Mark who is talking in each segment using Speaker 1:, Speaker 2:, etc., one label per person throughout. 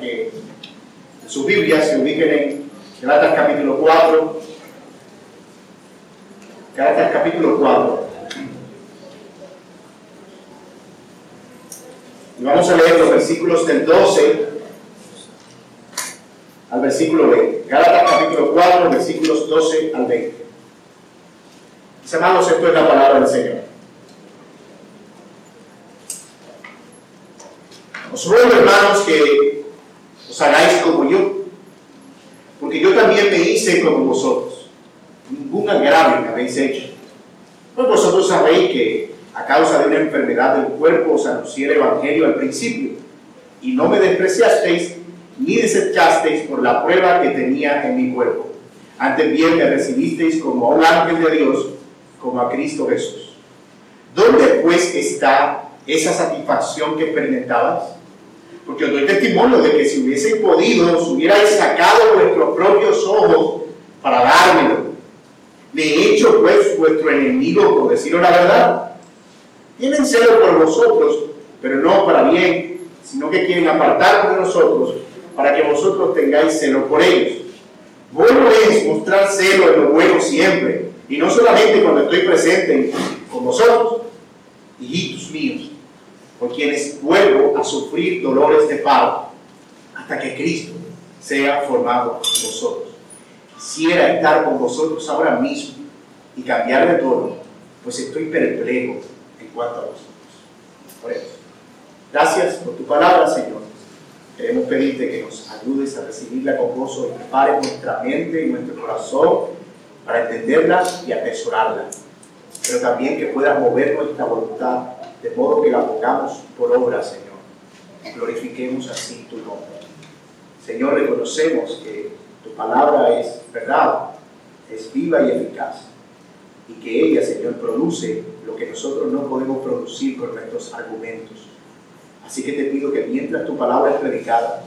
Speaker 1: que en su Biblia se ubiquen en Galatas capítulo 4. Galatas capítulo 4. Y vamos a leer los versículos del 12 al versículo 20. Gálatas capítulo 4, versículos 12 al 20. Mis hermanos, esto es la palabra del Señor. Os ruego, hermanos, que os hagáis como yo, porque yo también me hice como vosotros. Ningún agravio me habéis hecho. Pues vosotros sabéis que a causa de una enfermedad del cuerpo os anuncié el Evangelio al principio, y no me despreciasteis ni desechasteis por la prueba que tenía en mi cuerpo. Antes bien me recibisteis como a un ángel de Dios, como a Cristo Jesús. ¿Dónde pues está esa satisfacción que experimentabas? Porque os doy testimonio de que si hubieseis podido, os hubierais sacado vuestros propios ojos para dármelo. Me he hecho pues vuestro enemigo, por deciros la verdad. Tienen celo por vosotros, pero no para bien, sino que quieren apartar de nosotros para que vosotros tengáis celo por ellos. Bueno es mostrar celo en lo bueno siempre, y no solamente cuando estoy presente con vosotros, hijitos míos, por quienes vuelvo a sufrir dolores de parto, hasta que Cristo sea formado en vosotros. Quisiera estar con vosotros ahora mismo y cambiar de tono, pues estoy perplejo en cuanto a vosotros. Gracias por tu palabra, Señor. Queremos pedirte que nos ayudes a recibirla con gozo y prepare nuestra mente y nuestro corazón para entenderla y atesorarla. Pero también que puedas mover nuestra voluntad de modo que la pongamos por obra, Señor. Glorifiquemos así tu nombre. Señor, reconocemos que tu palabra es verdad, es viva y eficaz. Y que ella, Señor, produce lo que nosotros no podemos producir con nuestros argumentos. Así que te pido que mientras tu palabra es predicada,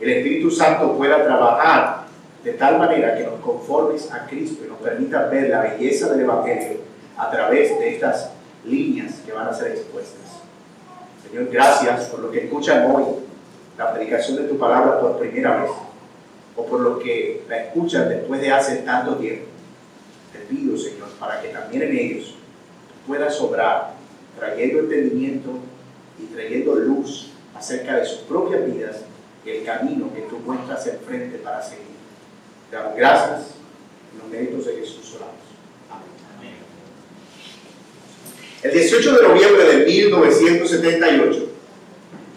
Speaker 1: el Espíritu Santo pueda trabajar de tal manera que nos conformes a Cristo y nos permita ver la belleza del Evangelio a través de estas líneas que van a ser expuestas. Señor, gracias por lo que escuchan hoy, la predicación de tu palabra por primera vez, o por lo que la escuchan después de hace tanto tiempo. Te pido, Señor, para que también en ellos puedas obrar, trayendo entendimiento y trayendo luz acerca de sus propias vidas y el camino que tú muestras enfrente para seguir. Te damos gracias en los méritos de Jesús oramos. Amén. El 18 de noviembre de 1978,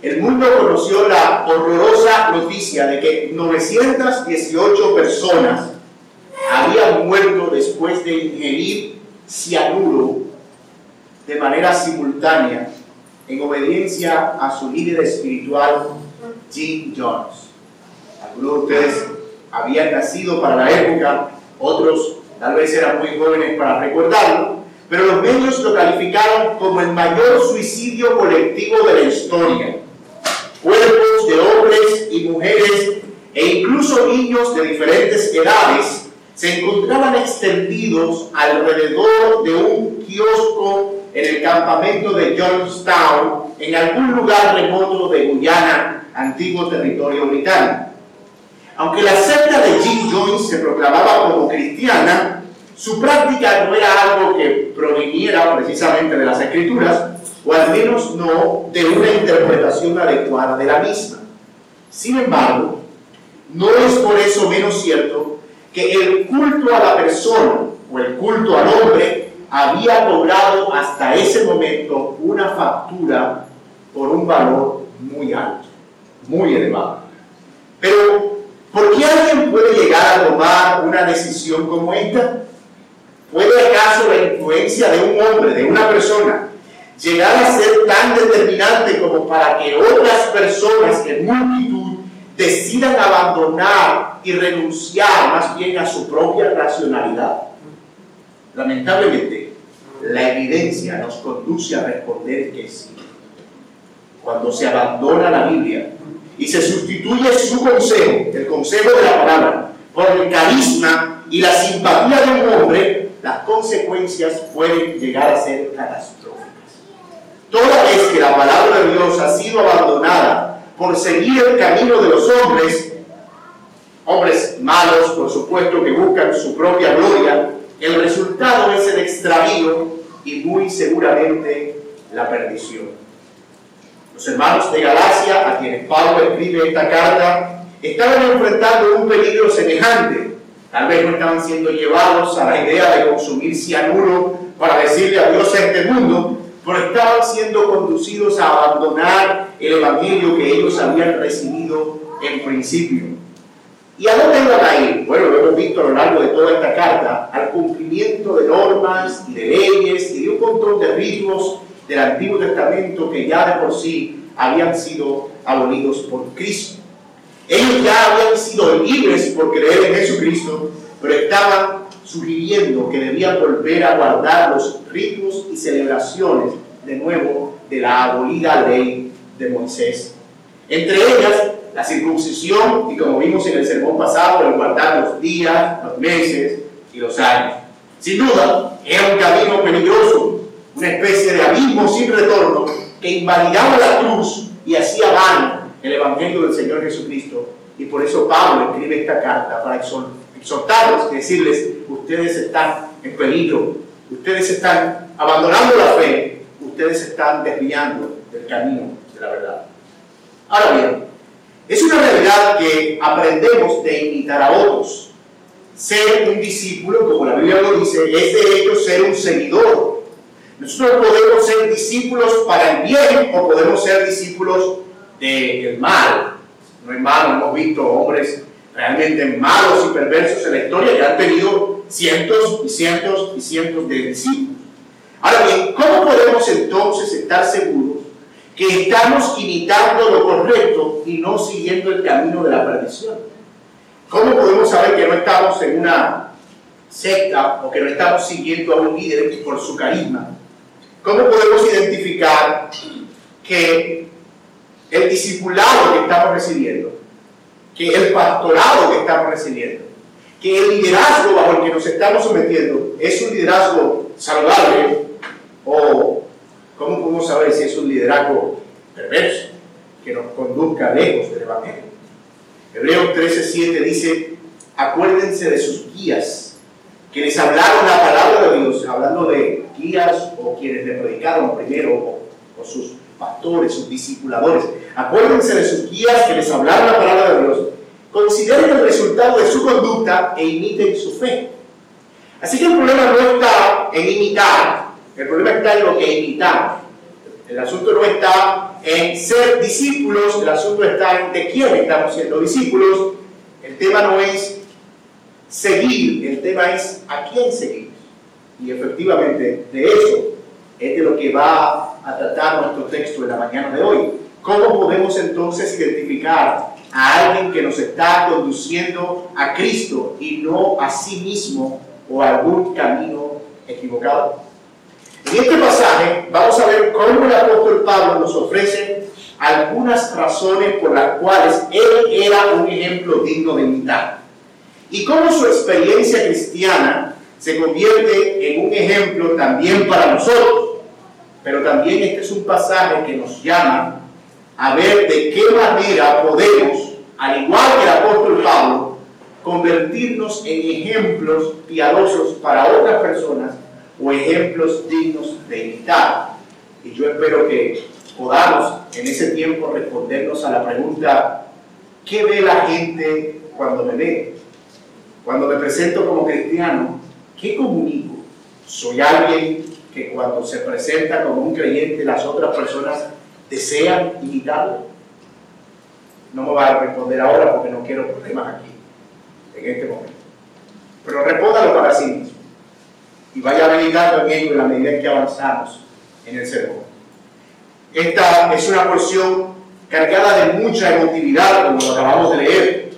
Speaker 1: el mundo conoció la horrorosa noticia de que 918 personas habían muerto después de ingerir cianuro de manera simultánea en obediencia a su líder espiritual, Jim Jones. Algunos de ustedes habían nacido para la época, otros tal vez eran muy jóvenes para recordarlo, pero los medios lo calificaron como el mayor suicidio colectivo de la historia. Cuerpos de hombres y mujeres e incluso niños de diferentes edades se encontraban extendidos alrededor de un kiosco en el campamento de Johnstown, en algún lugar remoto de Guyana, antiguo territorio británico. Aunque la secta de Jim Jones se proclamaba como cristiana, su práctica no era algo que proviniera precisamente de las escrituras, o al menos no de una interpretación adecuada de la misma. Sin embargo, no es por eso menos cierto que el culto a la persona o el culto al hombre había cobrado hasta ese momento una factura por un valor muy alto, muy elevado. Pero, ¿por qué alguien puede llegar a tomar una decisión como esta? ¿Puede acaso la influencia de un hombre, de una persona, llegar a ser tan determinante como para que otras personas en multitud decidan abandonar y renunciar más bien a su propia racionalidad? Lamentablemente, la evidencia nos conduce a responder que sí. Cuando se abandona la Biblia y se sustituye su consejo, el consejo de la palabra, por el carisma y la simpatía de un hombre, las consecuencias pueden llegar a ser catastróficas. Toda vez que la palabra de Dios ha sido abandonada por seguir el camino de los hombres, hombres malos, por supuesto, que buscan su propia gloria, el resultado es el extravío y muy seguramente la perdición. Los hermanos de Galacia, a quienes Pablo escribe esta carta, estaban enfrentando un peligro semejante. Tal vez no estaban siendo llevados a la idea de consumir cianuro para decirle adiós a este mundo, pero estaban siendo conducidos a abandonar el evangelio que ellos habían recibido en principio. ¿Y a dónde iban a ir? Bueno, lo hemos visto a lo largo de toda esta carta, al cumplimiento de normas y de leyes y de un montón de ritos del Antiguo Testamento que ya de por sí habían sido abolidos por Cristo. Ellos ya habían sido libres por creer en Jesucristo, pero estaban sugiriendo que debían volver a guardar los ritos y celebraciones de nuevo de la abolida ley de Moisés. Entre ellas, la circuncisión y como vimos en el sermón pasado, el guardar los días, los meses y los años. Sin duda, era un camino peligroso una especie de abismo sin retorno que invalidaba la cruz y hacía vano el Evangelio del Señor Jesucristo. Y por eso Pablo escribe esta carta para exhortarlos, decirles, ustedes están en peligro, ustedes están abandonando la fe, ustedes están desviando del camino de la verdad. Ahora bien, es una realidad que aprendemos de imitar a otros. Ser un discípulo, como la Biblia lo dice, es de hecho ser un seguidor nosotros podemos ser discípulos para el bien o podemos ser discípulos del mal. No es malo, hemos visto hombres realmente malos y perversos en la historia que han tenido cientos y cientos y cientos de discípulos. Ahora bien, ¿cómo podemos entonces estar seguros que estamos imitando lo correcto y no siguiendo el camino de la perdición? ¿Cómo podemos saber que no estamos en una secta o que no estamos siguiendo a un líder por su carisma ¿Cómo podemos identificar que el discipulado que estamos recibiendo, que el pastorado que estamos recibiendo, que el liderazgo bajo el que nos estamos sometiendo es un liderazgo saludable o cómo podemos saber si es un liderazgo perverso que nos conduzca lejos del Evangelio? Hebreos 13:7 dice, acuérdense de sus guías, que les hablaron la palabra de Dios, hablando de guías o quienes le predicaron primero, o, sus pastores, sus discipuladores. Acuérdense de sus guías que les hablaron la palabra de Dios. Consideren el resultado de su conducta e imiten su fe. Así que el problema no está en imitar, el problema está en lo que imitamos. El asunto no está en ser discípulos, el asunto está en de quién estamos siendo discípulos. El tema no es seguir, el tema es a quién seguir. Y efectivamente, de eso es de lo que va a tratar nuestro texto en la mañana de hoy. ¿Cómo podemos entonces identificar a alguien que nos está conduciendo a Cristo y no a sí mismo o a algún camino equivocado? En este pasaje vamos a ver cómo el apóstol Pablo nos ofrece algunas razones por las cuales él era un ejemplo digno de imitar y cómo su experiencia cristiana se convierte en un ejemplo también para nosotros. Pero también este es un pasaje que nos llama a ver de qué manera podemos, al igual que el apóstol Pablo, convertirnos en ejemplos piadosos para otras personas o ejemplos dignos de imitar. Y yo espero que podamos en ese tiempo respondernos a la pregunta, ¿qué ve la gente cuando me ve? Cuando me presento como cristiano, ¿Qué comunico? Soy alguien que cuando se presenta como un creyente las otras personas desean imitarlo. No me va a responder ahora porque no quiero problemas aquí, en este momento. Pero respóndalo para sí mismo. Y vaya meditando en ello en la medida en que avanzamos en el sermón. Esta es una porción cargada de mucha emotividad, como lo acabamos de leer.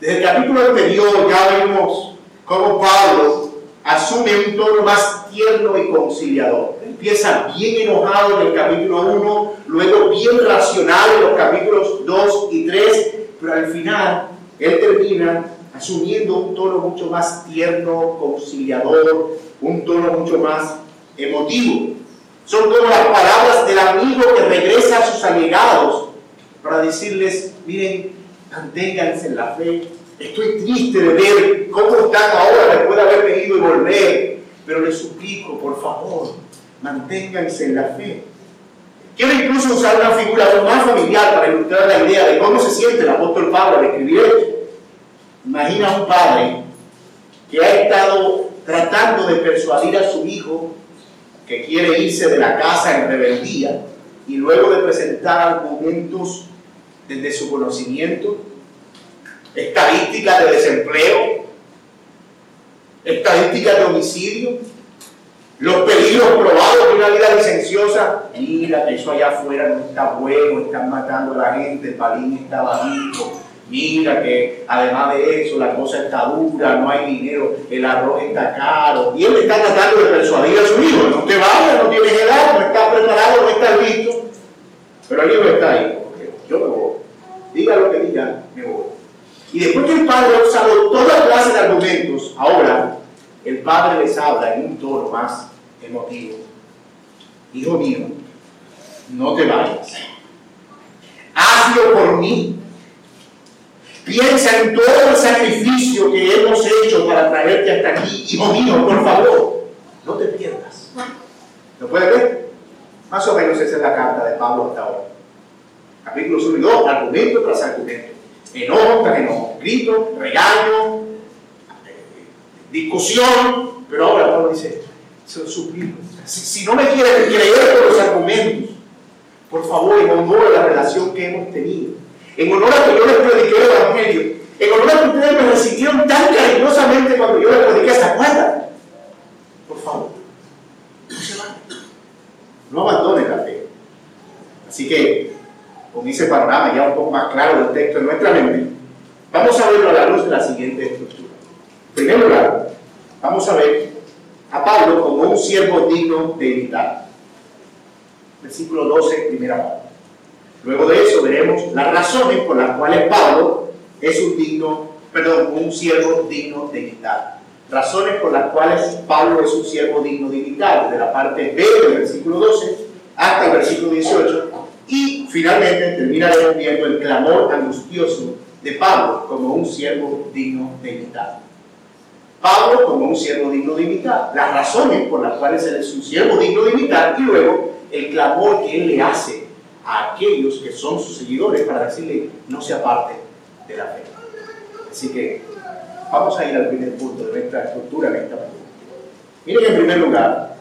Speaker 1: Desde el capítulo anterior ya vimos cómo Pablo asume un tono más tierno y conciliador. Empieza bien enojado en el capítulo 1, luego bien racional en los capítulos 2 y 3, pero al final él termina asumiendo un tono mucho más tierno, conciliador, un tono mucho más emotivo. Son como las palabras del amigo que regresa a sus allegados, para decirles, miren, manténganse en la fe. Estoy triste de ver cómo están ahora después de haber venido y volver, pero les suplico, por favor, manténganse en la fe. Quiero incluso usar una figura más familiar para ilustrar la idea de cómo se siente el apóstol Pablo al escribir esto. Imagina a un padre que ha estado tratando de persuadir a su hijo que quiere irse de la casa en rebeldía y luego de presentar argumentos desde su conocimiento, estadísticas de desempleo, estadísticas de homicidio, los peligros probados de una vida licenciosa. Mira que eso allá afuera no está bueno, están matando a la gente, el palín está bajito. Mira que además de eso la cosa está dura, no hay dinero, el arroz está caro. Y él está tratando de persuadir a su hijo, no te vayas, no tienes edad, no estás preparado, no estás listo. Pero el hijo está ahí, yo me voy. Diga lo que diga, me voy. Y después que el padre ha usado toda clase de argumentos, ahora el padre les habla en un tono más emotivo. Hijo mío, no te vayas. Hazlo por mí. Piensa en todo el sacrificio que hemos hecho para traerte hasta aquí. Hijo mío, por favor, no te pierdas. ¿Lo puedes ver? Más o menos esa es la carta de Pablo hasta ahora. Capítulo 1 y 2, argumento tras argumento. Enojo tras grito, regaño, discusión, pero ahora Pablo dice, suplico. Si, no me quieren creer por los argumentos, por favor, en honor a la relación que hemos tenido, en honor a que yo les prediqué el Evangelio, en honor a que ustedes me recibieron tan cariñosamente cuando yo les prediqué, ¿se acuerdan? Por favor, no se van. No abandonen la fe. Así que, con ese panorama ya un poco más claro del texto en nuestra mente, vamos a verlo a la luz de la siguiente estructura. En primer lugar, vamos a ver a Pablo como un siervo digno de imitar. Versículo 12, primera parte. Luego de eso veremos las razones por las cuales Pablo es un digno, perdón, un siervo digno de imitar. Razones por las cuales Pablo es un siervo digno de imitar, desde la parte B del versículo 12 hasta el versículo 18. Y finalmente terminaremos viendo el clamor angustioso de Pablo como un siervo digno de imitar. Pablo como un siervo digno de imitar, las razones por las cuales él es un siervo digno de imitar y luego el clamor que él le hace a aquellos que son sus seguidores para decirle no se aparte de la fe. Así que vamos a ir al primer punto de nuestra estructura en esta mañana. Miren en primer lugar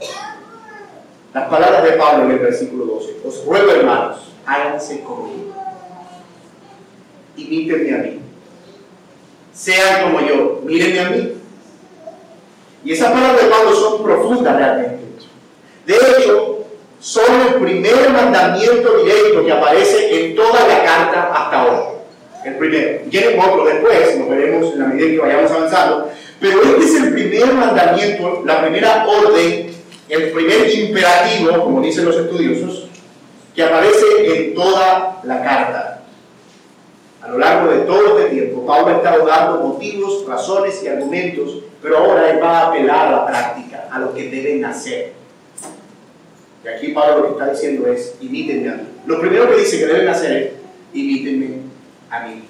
Speaker 1: las palabras de Pablo en el versículo 12. Os ruego hermanos, háganse conmigo. Imítenme a mí. Sean como yo, mírenme a mí y esas palabras de Pablo son profundas realmente. De hecho, son el primer mandamiento directo que aparece en toda la carta hasta ahora. El primero. Tienen otro después, lo veremos en la medida que vayamos avanzando. Pero este es el primer mandamiento, la primera orden, el primer imperativo, como dicen los estudiosos, que aparece en toda la carta. A lo largo de todo este tiempo, Pablo ha estado dando motivos, razones y argumentos, pero ahora él va a apelar a la práctica, a lo que deben hacer. Y aquí Pablo lo que está diciendo es, imítenme a mí. Lo primero que dice que deben hacer es, imítenme a mí.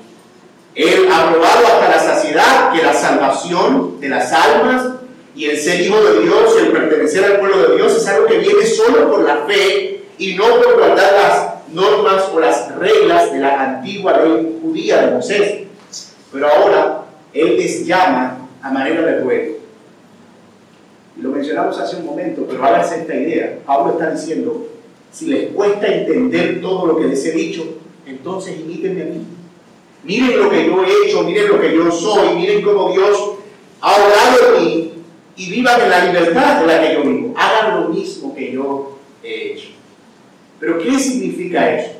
Speaker 1: Él ha probado hasta la saciedad que la salvación de las almas y el ser hijo de Dios y el pertenecer al pueblo de Dios es algo que viene solo por la fe y no por guardar las normas o las reglas de la antigua ley judía de Moisés. Pero ahora Él les llama a manera de ruego. Y lo mencionamos hace un momento, pero es esta idea. Pablo está diciendo, si les cuesta entender todo lo que les he dicho, entonces imítenme a mí. Miren lo que yo he hecho, miren lo que yo soy, miren cómo Dios ha orado de mí y vivan en la libertad de la que yo vivo. Hagan lo mismo que yo he hecho. Pero ¿qué significa eso?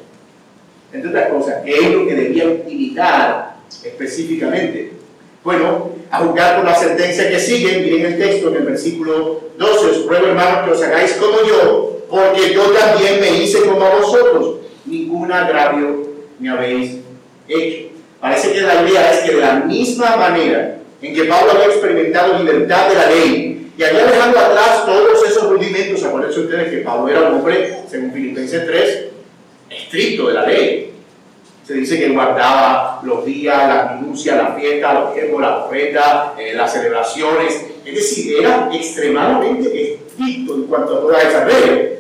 Speaker 1: Entre otras cosas, ¿qué es lo que debían imitar específicamente? Bueno, a juzgar por la sentencia que sigue, miren el texto en el versículo 12, os ruego hermanos que os hagáis como yo, porque yo también me hice como vosotros, ningún agravio me habéis hecho. Parece que la idea es que de la misma manera en que Pablo había experimentado libertad de la ley, y allá dejando atrás todos esos rudimentos, acuérdense ustedes que Pablo era un hombre, según Filipenses 3, estricto de la ley. Se dice que guardaba los días, las minucias, las fiestas, los tiempos, las ofrendas, eh, las celebraciones. Es decir, era extremadamente estricto en cuanto a todas esas reglas.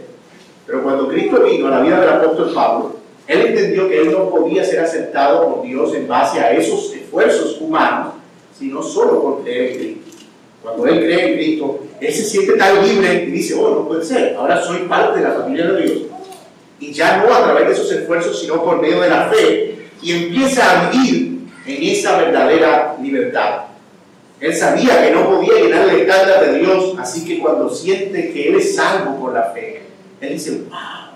Speaker 1: Pero cuando Cristo vino a la vida del apóstol Pablo, él entendió que él no podía ser aceptado por Dios en base a esos esfuerzos humanos, sino solo por creer en Cristo. Cuando él cree en Cristo, él se siente tan libre y dice, oh, no puede ser, ahora soy parte de la familia de Dios. Y ya no a través de esos esfuerzos, sino por medio de la fe. Y empieza a vivir en esa verdadera libertad. Él sabía que no podía llenar el estándar de Dios, así que cuando siente que Él es salvo por la fe, Él dice, wow,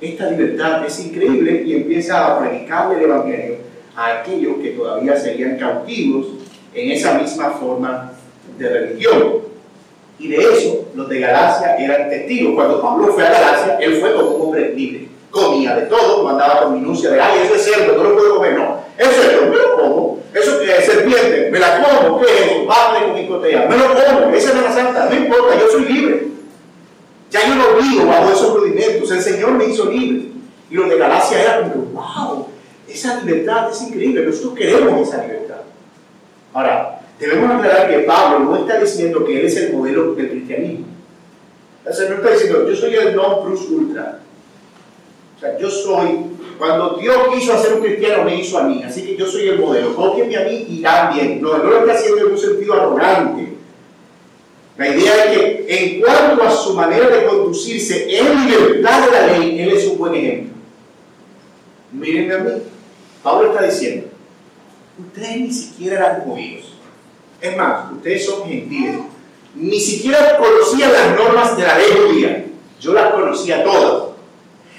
Speaker 1: esta libertad es increíble y empieza a predicar el Evangelio a aquellos que todavía seguían cautivos en esa misma forma de religión. Y de eso los de Galacia eran testigos. Cuando Pablo fue a Galacia, él fue como un hombre libre. Comía de todo, mandaba con minucia de, ay, eso es cierto, no lo puedo comer. No, eso es me lo como. Eso es serpiente, me la como. ¿Qué es eso? Padre con picotea. Me lo como, esa es la santa, no importa, yo soy libre. Ya yo no vivo bajo esos rudimentos, el Señor me hizo libre. Y los de Galacia eran como, wow, esa libertad es increíble, nosotros queremos esa libertad. Ahora, debemos aclarar que Pablo no está diciendo que él es el modelo del cristianismo. El Señor está diciendo, yo soy el non plus ultra. O sea, yo soy, cuando Dios quiso hacer un cristiano, me hizo a mí. Así que yo soy el modelo. Cópienme a mí y bien. No, no lo está haciendo en un sentido arrogante. La idea es que en cuanto a su manera de conducirse en libertad de la ley, él es un buen ejemplo. Miren a mí. Pablo está diciendo, ustedes ni siquiera eran judíos. Es más, ustedes son gentiles. Ni siquiera conocían las normas de la ley judía. Yo las conocía todas.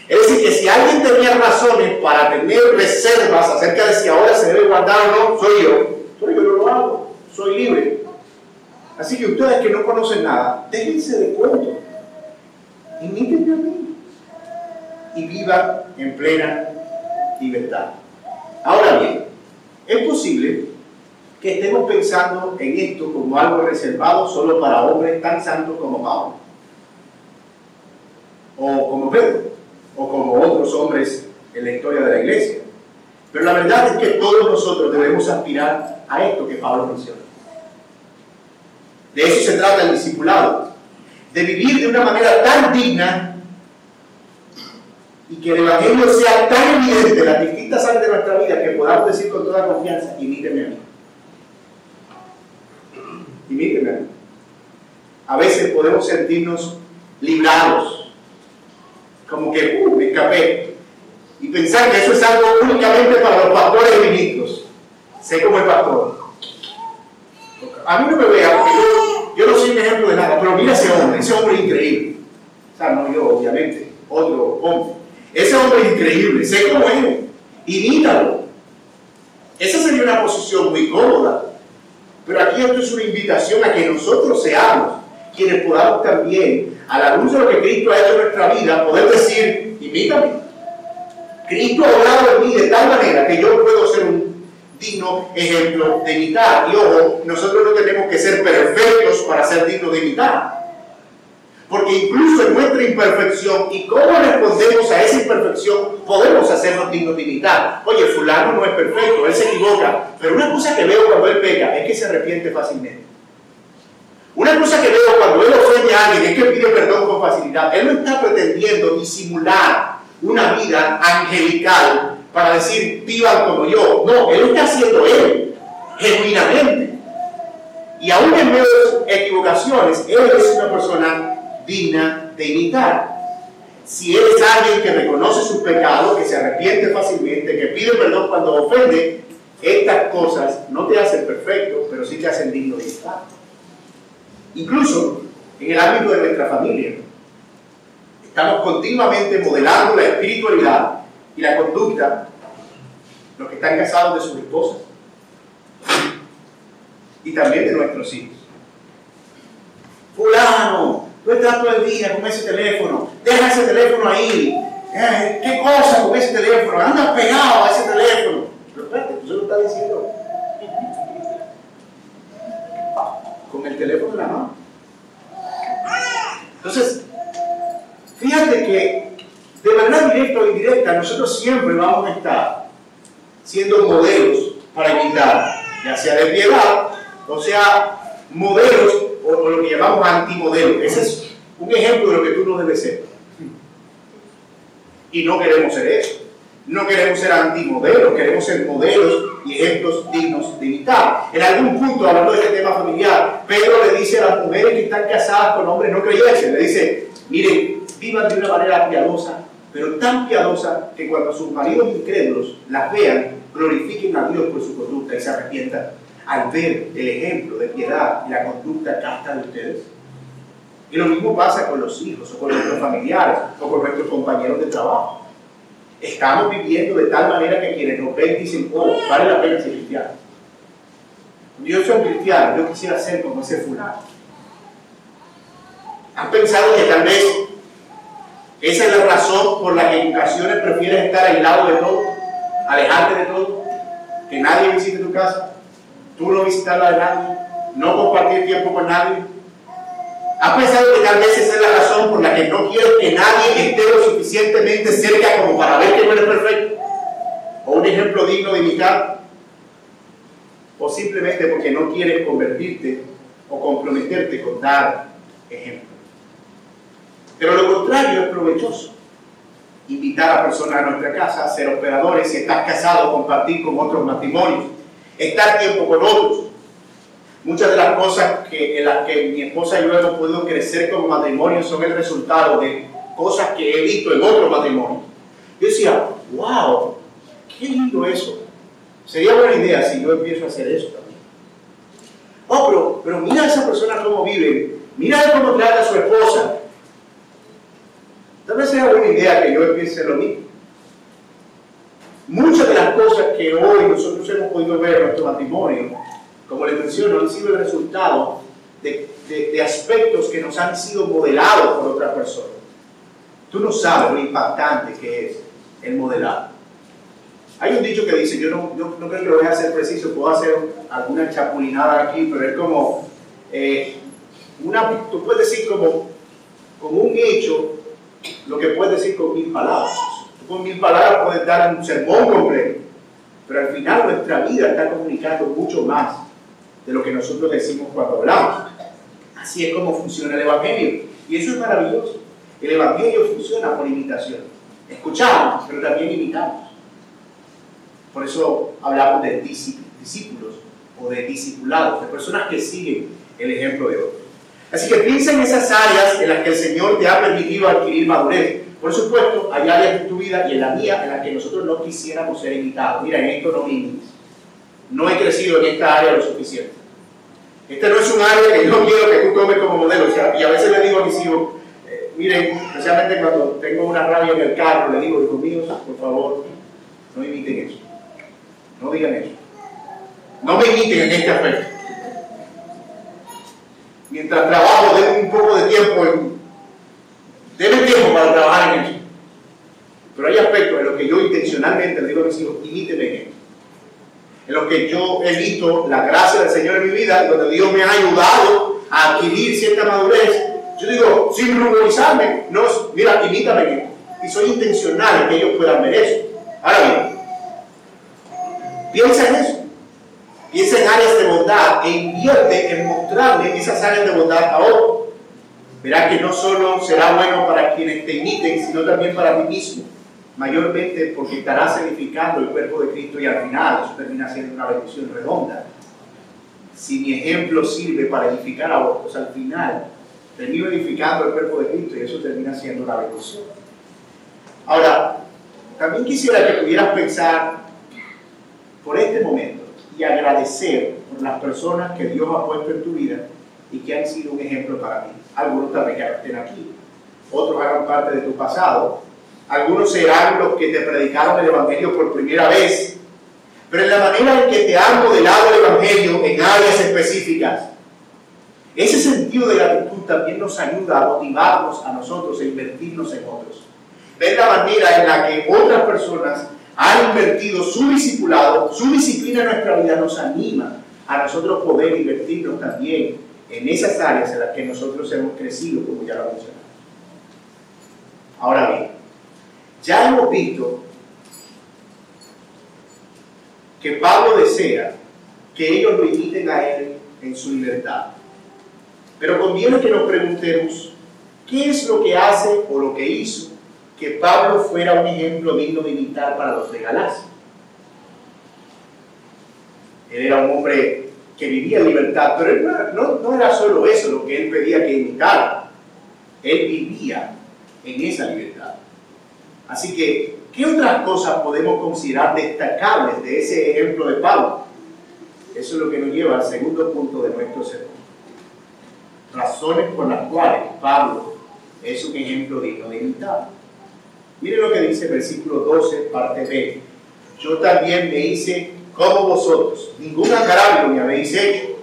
Speaker 1: Es decir, que si alguien tenía razones para tener reservas acerca de si ahora se debe guardar o no, soy yo. Soy yo no lo hago. Soy libre. Así que ustedes que no conocen nada, déjense de cuento. Imítenme a mí. Y vivan en plena libertad. Ahora bien, es posible que estemos pensando en esto como algo reservado solo para hombres tan santos como Pablo, o como Pedro, o como otros hombres en la historia de la iglesia. Pero la verdad es que todos nosotros debemos aspirar a esto que Pablo menciona. De eso se trata el discipulado, de vivir de una manera tan digna y que el Evangelio sea tan evidente, las distintas áreas de nuestra vida, que podamos decir con toda confianza, imíteme a mí. Imíteme a mí. A veces podemos sentirnos librados, como que, uh, me escapé, y pensar que eso es algo únicamente para los pastores y ministros. Sé como el pastor. A mí no me vea, porque yo, no soy un ejemplo de nada, pero mira ese hombre, ese hombre increíble. O sea, no yo, obviamente, otro hombre ese hombre increíble, sé cómo es, imítalo. Esa sería una posición muy cómoda. Pero aquí esto es una invitación a que nosotros seamos quienes podamos también, a la luz de lo que Cristo ha hecho en nuestra vida, poder decir, imítame. Cristo ha obrado en mí de tal manera que yo puedo ser un digno ejemplo de imitar. Y ojo, nosotros no tenemos que ser perfectos para ser dignos de imitar. Porque incluso en nuestra imperfección y cómo respondemos a esa imperfección, podemos hacernos dignos de imitar. Oye, fulano no es perfecto, él se equivoca. Pero una cosa que veo cuando él peca es que se arrepiente fácilmente. Una cosa que veo cuando él ofende a alguien es que pide perdón con facilidad. Él no está pretendiendo disimular una vida angelical para decir, vivan como yo. No, él está haciendo él, genuinamente. Y aún en medio de equivocaciones, él es una persona digna de imitar. Si eres alguien que reconoce sus pecados, que se arrepiente fácilmente, que pide perdón cuando ofende, estas cosas no te hacen perfecto, pero sí te hacen digno de imitar. Incluso en el ámbito de nuestra familia, estamos continuamente modelando la espiritualidad y la conducta los que están casados de sus esposas y también de nuestros hijos. Fulano, Tú estás todo el día con ese teléfono, deja ese teléfono ahí. Eh, ¿Qué cosa con ese teléfono? Andas pegado a ese teléfono. Pero espérate, tú se lo estás diciendo con el teléfono en la mano. Entonces, fíjate que de manera directa o indirecta nosotros siempre vamos a estar siendo modelos para imitar, ya sea de piedad, o sea, modelos o, lo que llamamos antimodelos. Ese es un ejemplo de lo que tú no debes ser. Y no queremos ser eso. No queremos ser antimodelos, queremos ser modelos y ejemplos dignos de imitar. En algún punto, hablando de este tema familiar, Pedro le dice a las mujeres que están casadas con hombres no creyentes, le dice, miren, vivan de una manera piadosa, pero tan piadosa que cuando sus maridos incrédulos las vean, glorifiquen a Dios por su conducta y se arrepientan al ver el ejemplo de piedad y la conducta casta de ustedes. Y lo mismo pasa con los hijos o con nuestros familiares o con nuestros compañeros de trabajo. Estamos viviendo de tal manera que quienes nos ven dicen, oh, vale la pena ser cristiano. Yo soy cristiano, yo quisiera ser como ese fulano. ¿Han pensado que tal vez esa es la razón por la que en ocasiones prefieres estar aislado de todo, alejarte de todo, que nadie visite tu casa, tú no visitarla de nadie, no compartir tiempo con nadie? ¿Has pensado que tal vez esa es la razón por la que no quieres que nadie esté lo suficientemente cerca como para ver que no eres perfecto? ¿O un ejemplo digno de imitar? ¿O simplemente porque no quieres convertirte o comprometerte con dar ejemplo? Pero lo contrario es provechoso. Invitar a personas a nuestra casa, ser operadores, si estás casado, compartir con otros matrimonios, estar tiempo con otros, Muchas de las cosas que, en las que mi esposa y yo hemos podido crecer como matrimonio son el resultado de cosas que he visto en otros matrimonios. Yo decía, wow, qué lindo eso. Sería buena idea si yo empiezo a hacer eso también. Oh, pero, mira a esa persona cómo vive, mira cómo trata a su esposa. Tal vez sea buena idea que yo empiece lo mismo. Muchas de las cosas que hoy nosotros hemos podido ver en nuestro matrimonio como les menciono, han sido el resultado de, aspectos que nos han sido modelados por otras personas. Tú no sabes lo impactante que es el modelado. Hay un dicho que dice, yo no, no creo que lo voy a hacer preciso, puedo hacer alguna chapulinada aquí, pero es como, eh, una, tú puedes decir como, como un hecho lo que puedes decir con mil palabras. Tú con mil palabras puedes dar un sermón completo, pero al final nuestra vida está comunicando mucho más de lo que nosotros decimos cuando hablamos. Así es como funciona el Evangelio. Y eso es maravilloso. El Evangelio funciona por imitación. Escuchamos, pero también imitamos. Por eso hablamos de discípulos o de discipulados, de personas que siguen el ejemplo de otros. Así que piensa en esas áreas en las que el Señor te ha permitido adquirir madurez. Por supuesto, hay áreas en tu vida y en la mía en las que nosotros no quisiéramos ser imitados. Mira, en esto no me imites no he crecido en esta área lo suficiente. Este no es un área que yo quiero que tú tomes como modelo. y a veces le digo a mis hijos, eh, miren, especialmente cuando tengo una rabia en el carro, le digo, hijos míos, por favor, no imiten eso. No digan eso. No me imiten en este aspecto. Mientras trabajo, denme un poco de tiempo, en, denme tiempo para trabajar en eso. Pero hay aspectos en los que yo intencionalmente le digo a mis hijos, imítenme en esto en lo que yo he visto la gracia del Señor en mi vida, donde Dios me ha ayudado a adquirir cierta madurez, yo digo, sin ruborizarme, no, mira, imítame y soy intencional en que ellos puedan ver eso. Ahora bien, piensa en eso. Piensa en áreas de bondad e invierte en mostrarle esas áreas de bondad a otros. Verá que no solo será bueno para quienes te imiten, sino también para ti mismo mayormente porque estará edificando el cuerpo de Cristo y al final eso termina siendo una bendición redonda. Si mi ejemplo sirve para edificar a otros, al final termino edificando el cuerpo de Cristo y eso termina siendo una bendición. Ahora, también quisiera que pudieras pensar por este momento y agradecer por las personas que Dios ha puesto en tu vida y que han sido un ejemplo para ti. Algunos también estén aquí, otros hagan parte de tu pasado, algunos serán los que te predicaron el Evangelio por primera vez. Pero en la manera en que te han modelado el Evangelio en áreas específicas, ese sentido de gratitud también nos ayuda a motivarnos a nosotros e invertirnos en otros. Ver la manera en la que otras personas han invertido su discipulado, su disciplina en nuestra vida nos anima a nosotros poder invertirnos también en esas áreas en las que nosotros hemos crecido, como ya lo mencionamos. Ahora bien, ya hemos visto que Pablo desea que ellos lo imiten a él en su libertad. Pero conviene que nos preguntemos, ¿qué es lo que hace o lo que hizo que Pablo fuera un ejemplo digno de imitar para los de? Él era un hombre que vivía en libertad, pero él no, no, era solo eso lo que él pedía que imitara. Él vivía en esa libertad. Así que, ¿qué otras cosas podemos considerar destacables de ese ejemplo de Pablo? Eso es lo que nos lleva al segundo punto de nuestro sermón. Razones por las cuales Pablo es un ejemplo digno de imitar. Mire lo que dice el versículo 12, parte B. Yo también me hice como vosotros. Ningún agravio me habéis hecho.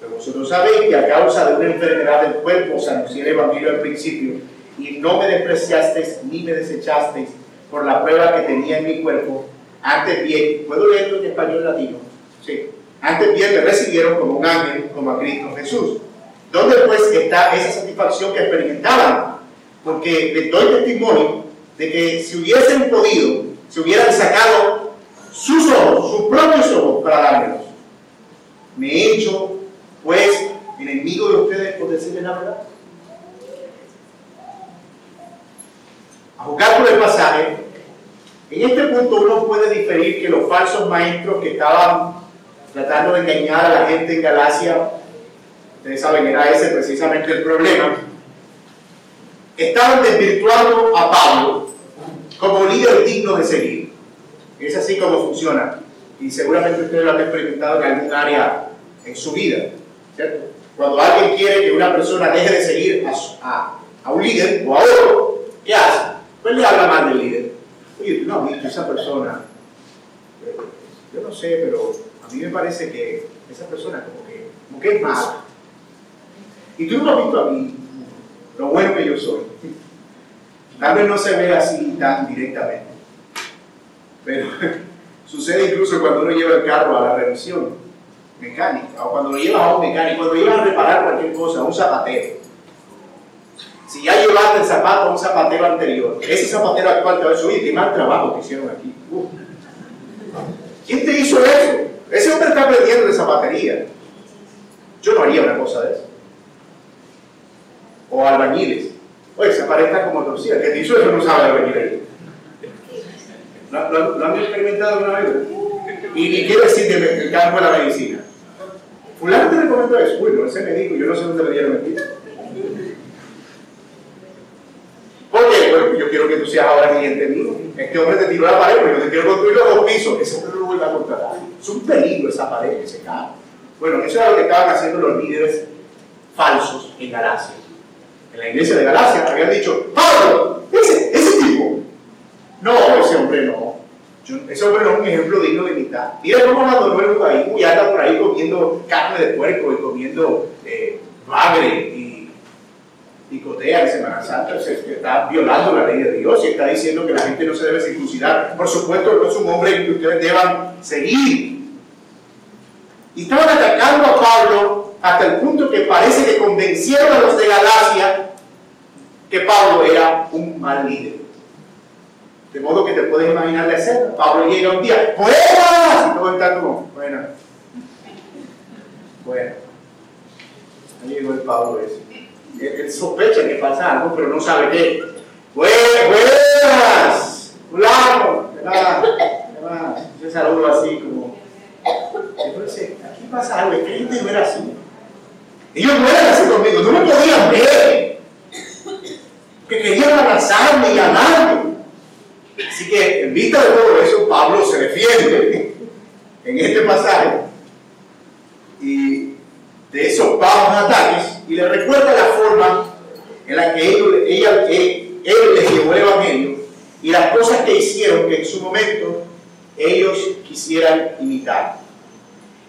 Speaker 1: Pero vosotros sabéis que a causa de una enfermedad del cuerpo os anuncié el Evangelio al principio y no me despreciasteis ni me desechasteis por la prueba que tenía en mi cuerpo. Antes bien, ¿puedo leerlo en español latino? Sí. Antes bien me recibieron como un ángel, como a Cristo Jesús. ¿Dónde pues está esa satisfacción que experimentaban? Porque les doy testimonio de que si hubiesen podido, si hubieran sacado sus ojos, sus propios ojos para dármelos, me he hecho pues enemigo de ustedes por decirles la verdad. A jugar por el pasaje, en este punto uno puede diferir que los falsos maestros que estaban tratando de engañar a la gente en Galacia, ustedes saben, era ese precisamente el problema, estaban desvirtuando a Pablo como líder digno de seguir. Es así como funciona. Y seguramente ustedes lo han experimentado en algún área en su vida. ¿cierto? Cuando alguien quiere que una persona deje de seguir a, a, un líder o a otro, ¿qué hace? Pues le habla mal del líder. Oye, no has visto esa persona. Yo no sé, pero a mí me parece que esa persona como que, como que es mala. Y tú no has visto a mí lo bueno que yo soy. Tal vez no se ve así tan directamente. Pero sucede incluso cuando uno lleva el carro a la revisión mecánica, o cuando lo llevas a un mecánico, cuando llevas a reparar cualquier cosa, a un zapatero. Si ya llevaste el zapato a un zapatero anterior, ese zapatero actual te va a decir, oye, qué mal trabajo que hicieron aquí. ¿Quién te hizo eso? Ese hombre está aprendiendo de zapatería. Yo no haría una cosa de eso. O albañiles. Oye, se aparenta como torcida. ¿Qué te hizo eso? No sabe albañiles. ¿Lo, lo, han experimentado una vez? Y quiero decir que el campo de la medicina. Fulano te recomendó eso. Uy, no, ese médico, yo no sé dónde le dieron el título. ¿Por qué? Bueno, quiero que tú seas ahora cliente mío. Este hombre te tiró la pared, pero yo te quiero construir los dos pisos. Ese hombre no lo vuelve a contratar. Es un peligro esa pared que se cae. Bueno, eso era lo que estaban haciendo los líderes falsos en Galacia. En la iglesia de Galacia habían dicho, Pablo, ese, ese tipo. No, ese hombre no. ese hombre no es un ejemplo digno de imitar. Mira cómo abandonó el ahí y anda por ahí comiendo carne de puerco y comiendo eh, bagre y picotea en Semana Santa. Se, está violando la ley de Dios y está diciendo que la gente no se debe circuncidar. Por supuesto, no es un hombre que ustedes deban seguir. Y estaban atacando a Pablo hasta el punto que parece que convencieron a los de Galacia que Pablo era un mal líder. De modo que te puedes imaginar la escena. Pablo llega un día, ¡buenas! Y todo está como, bueno. Bueno. Ahí llegó el Pablo ese. Él, sospecha que pasa algo, pero no sabe qué. ¡Buenas! ¡Fulano! ¿Qué va? Yo saludo así como. Entonces, aquí pasa algo, es que gente no era así. Ellos no eran así conmigo, no me podían ver. Que querían abrazarme y amarme. Así que, en vista de todo eso, Pablo se defiende en este pasaje y de esos bajos ataques y le recuerda la forma en la que él, ella, él les llevó el Evangelio y las cosas que hicieron que en su momento ellos quisieran imitar.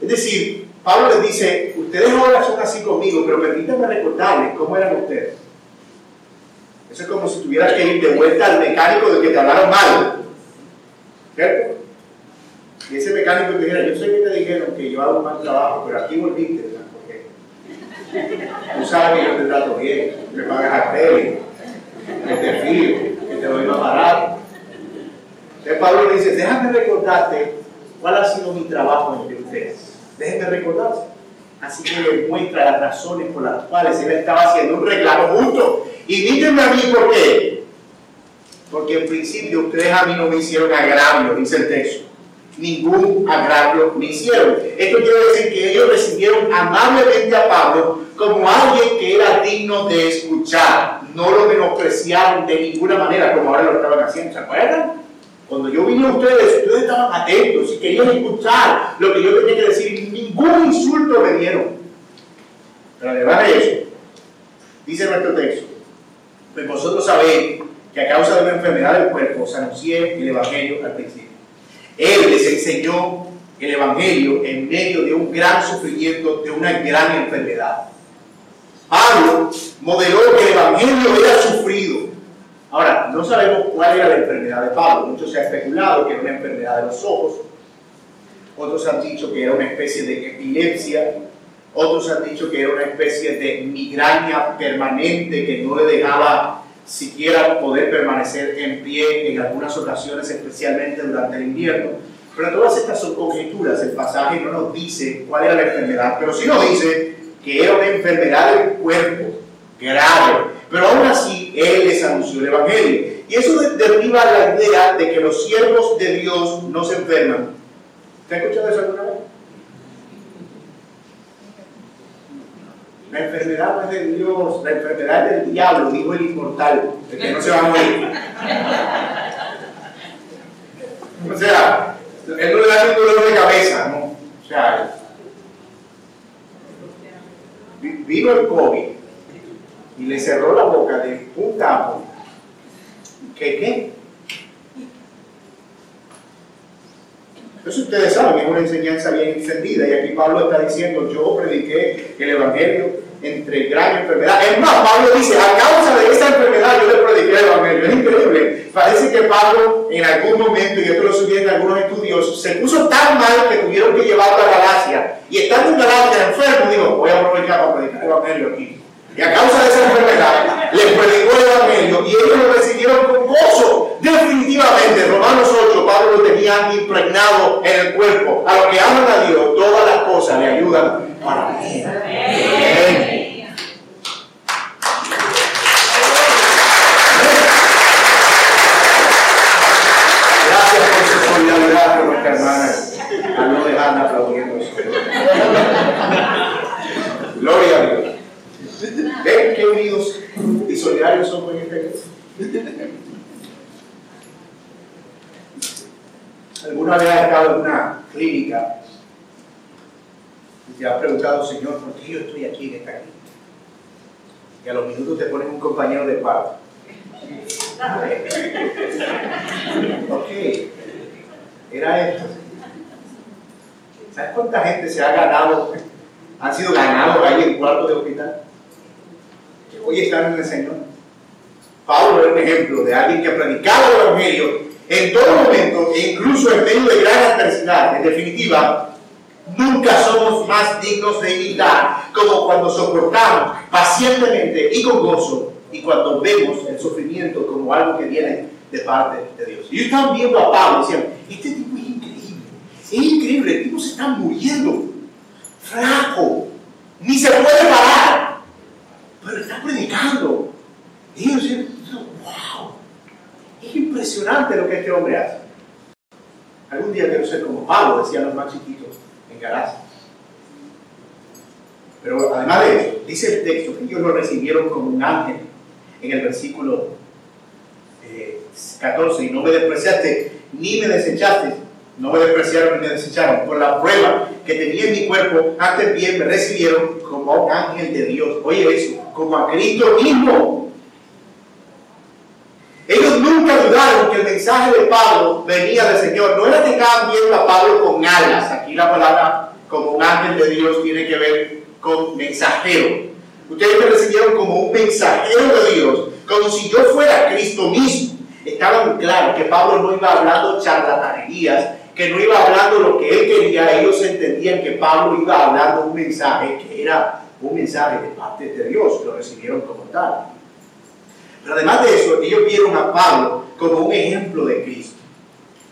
Speaker 1: Es decir, Pablo les dice, ustedes ahora son así conmigo, pero permítanme recordarles cómo eran ustedes. Eso es como si tuvieras que ir de vuelta al mecánico de que te hablaron mal. ¿Cierto? Y ese mecánico te dijera, yo sé que te dijeron que yo hago un mal trabajo, pero aquí volviste, tú sabes que yo te trato bien, me pagas a tele, que te fío, que te doy más barato. Entonces Pablo dice, déjame recordarte ¿cuál ha sido mi trabajo entre ustedes? Déjenme recordarse. Así que le muestra las razones por las cuales él estaba haciendo un reclamo justo. Y díganme a mí por qué. Porque en principio ustedes a mí no me hicieron agravio, dice el texto. Ningún agravio me hicieron. Esto quiere decir que ellos recibieron amablemente a Pablo como alguien que era digno de escuchar. No lo menospreciaron de ninguna manera como ahora lo estaban haciendo. ¿Se acuerdan? Cuando yo vine a ustedes, ustedes estaban atentos y querían escuchar lo que yo tenía que decir. Ningún insulto me dieron. Pero además de eso, dice nuestro texto, pues vosotros sabéis que a causa de una enfermedad del cuerpo anuncié el Evangelio al principio. Él les enseñó el Evangelio en medio de un gran sufrimiento, de una gran enfermedad. Pablo modeló que el Evangelio era sufrido. Ahora, no sabemos cuál era la enfermedad de Pablo. Muchos se ha especulado que era una enfermedad de los ojos. Otros han dicho que era una especie de epilepsia. Otros han dicho que era una especie de migraña permanente que no le dejaba siquiera poder permanecer en pie en algunas ocasiones, especialmente durante el invierno. Pero todas estas son conjeturas, el pasaje no nos dice cuál era la enfermedad, pero sí nos dice que era una enfermedad del cuerpo grave. Pero aún así, Él les anunció el Evangelio. Y eso derriba la idea de que los siervos de Dios no se enferman. ¿Te ha escuchado eso alguna vez? La enfermedad no es de Dios, la enfermedad es del diablo, dijo el inmortal, el que no se va a morir. O sea, él no le da un dolor de cabeza, ¿no? O sea, vino el COVID y le cerró la boca de a punta. ¿Qué qué? Entonces ustedes saben es una enseñanza bien encendida y aquí Pablo está diciendo, yo prediqué el Evangelio entre gran enfermedad. Es más, Pablo dice, a causa de esa enfermedad yo le prediqué el Evangelio. Es increíble. Parece que Pablo en algún momento, y esto lo sugieren algunos estudios, se puso tan mal que tuvieron que llevarlo a Galacia. Y estando en Galacia enfermo, digo, voy a aprovechar para predicar el Evangelio aquí. Y a causa de esa enfermedad, le predicó el Evangelio y ellos lo recibieron con gozo. Definitivamente, Romanos 8, Pablo lo tenía impregnado en el cuerpo. A los que aman a Dios, todas las cosas le ayudan para bien. Gracias por su solidaridad con nuestra hermana, a no dejarla aplaudiendo. Gloria a Dios. ¿Ven qué unidos y solidarios? ¿Alguna vez has estado en una clínica y te has preguntado, Señor, ¿por qué yo estoy aquí en esta clínica? Y a los minutos te ponen un compañero de parto. ok, era esto. ¿Sabes cuánta gente se ha ganado, han sido ganados ahí en cuarto de hospital? Que hoy están en el Señor. Pablo era un ejemplo de alguien que predicaba el Evangelio en todo momento, e incluso en medio de gran adversidad. En definitiva, nunca somos más dignos de imitar como cuando soportamos pacientemente y con gozo y cuando vemos el sufrimiento como algo que viene de parte de Dios. Y ellos estaban viendo a Pablo y decían, este tipo es increíble, es increíble, el tipo se está muriendo, flaco, ni se puede parar, pero está predicando. Y ellos decían, wow, es impresionante lo que este hombre hace. Algún día quiero ser como Pablo, decían los más chiquitos en Galacia. Pero además de eso, dice el texto que ellos lo recibieron como un ángel en el versículo eh, 14, y no me despreciaste ni me desechaste, no me despreciaron ni me desecharon, por la prueba que tenía en mi cuerpo, antes bien me recibieron como un ángel de Dios. Oye eso, como a Cristo mismo. Ellos nunca dudaron que el mensaje de Pablo venía del Señor. No era que viendo a Pablo con alas. Aquí la palabra como un ángel de Dios tiene que ver con mensajero. Ustedes me recibieron como un mensajero de Dios, como si yo fuera Cristo mismo. Estaba muy claro que Pablo no iba hablando charlatanerías, que no iba hablando lo que él quería. Ellos entendían que Pablo iba hablando un mensaje que era un mensaje de parte de Dios. Lo recibieron como tal. Además de eso, ellos vieron a Pablo como un ejemplo de Cristo.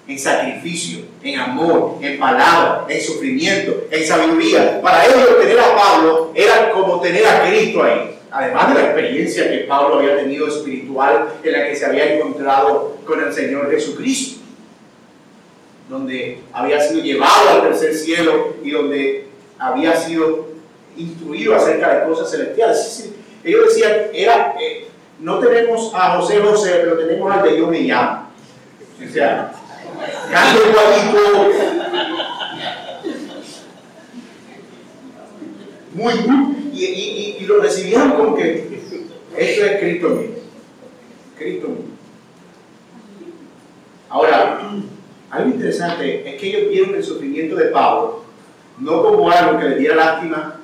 Speaker 1: en sacrificio, en amor, en palabra, en sufrimiento, en sabiduría. Para ellos tener a Pablo era como tener a Cristo ahí. Además de la experiencia que Pablo había tenido espiritual en la que se había encontrado con el Señor Jesucristo, donde había sido llevado al tercer cielo y donde había sido instruido acerca de cosas celestiales. Ellos decían, era, eh, no tenemos a José José, pero tenemos al de yo me llamo. O sea, igualito. Muy, muy. Y, y, y, lo recibieron como que esto es Cristo mío. Cristo mío. Ahora, algo interesante es que ellos vieron el sufrimiento de Pablo no como algo que les diera lástima,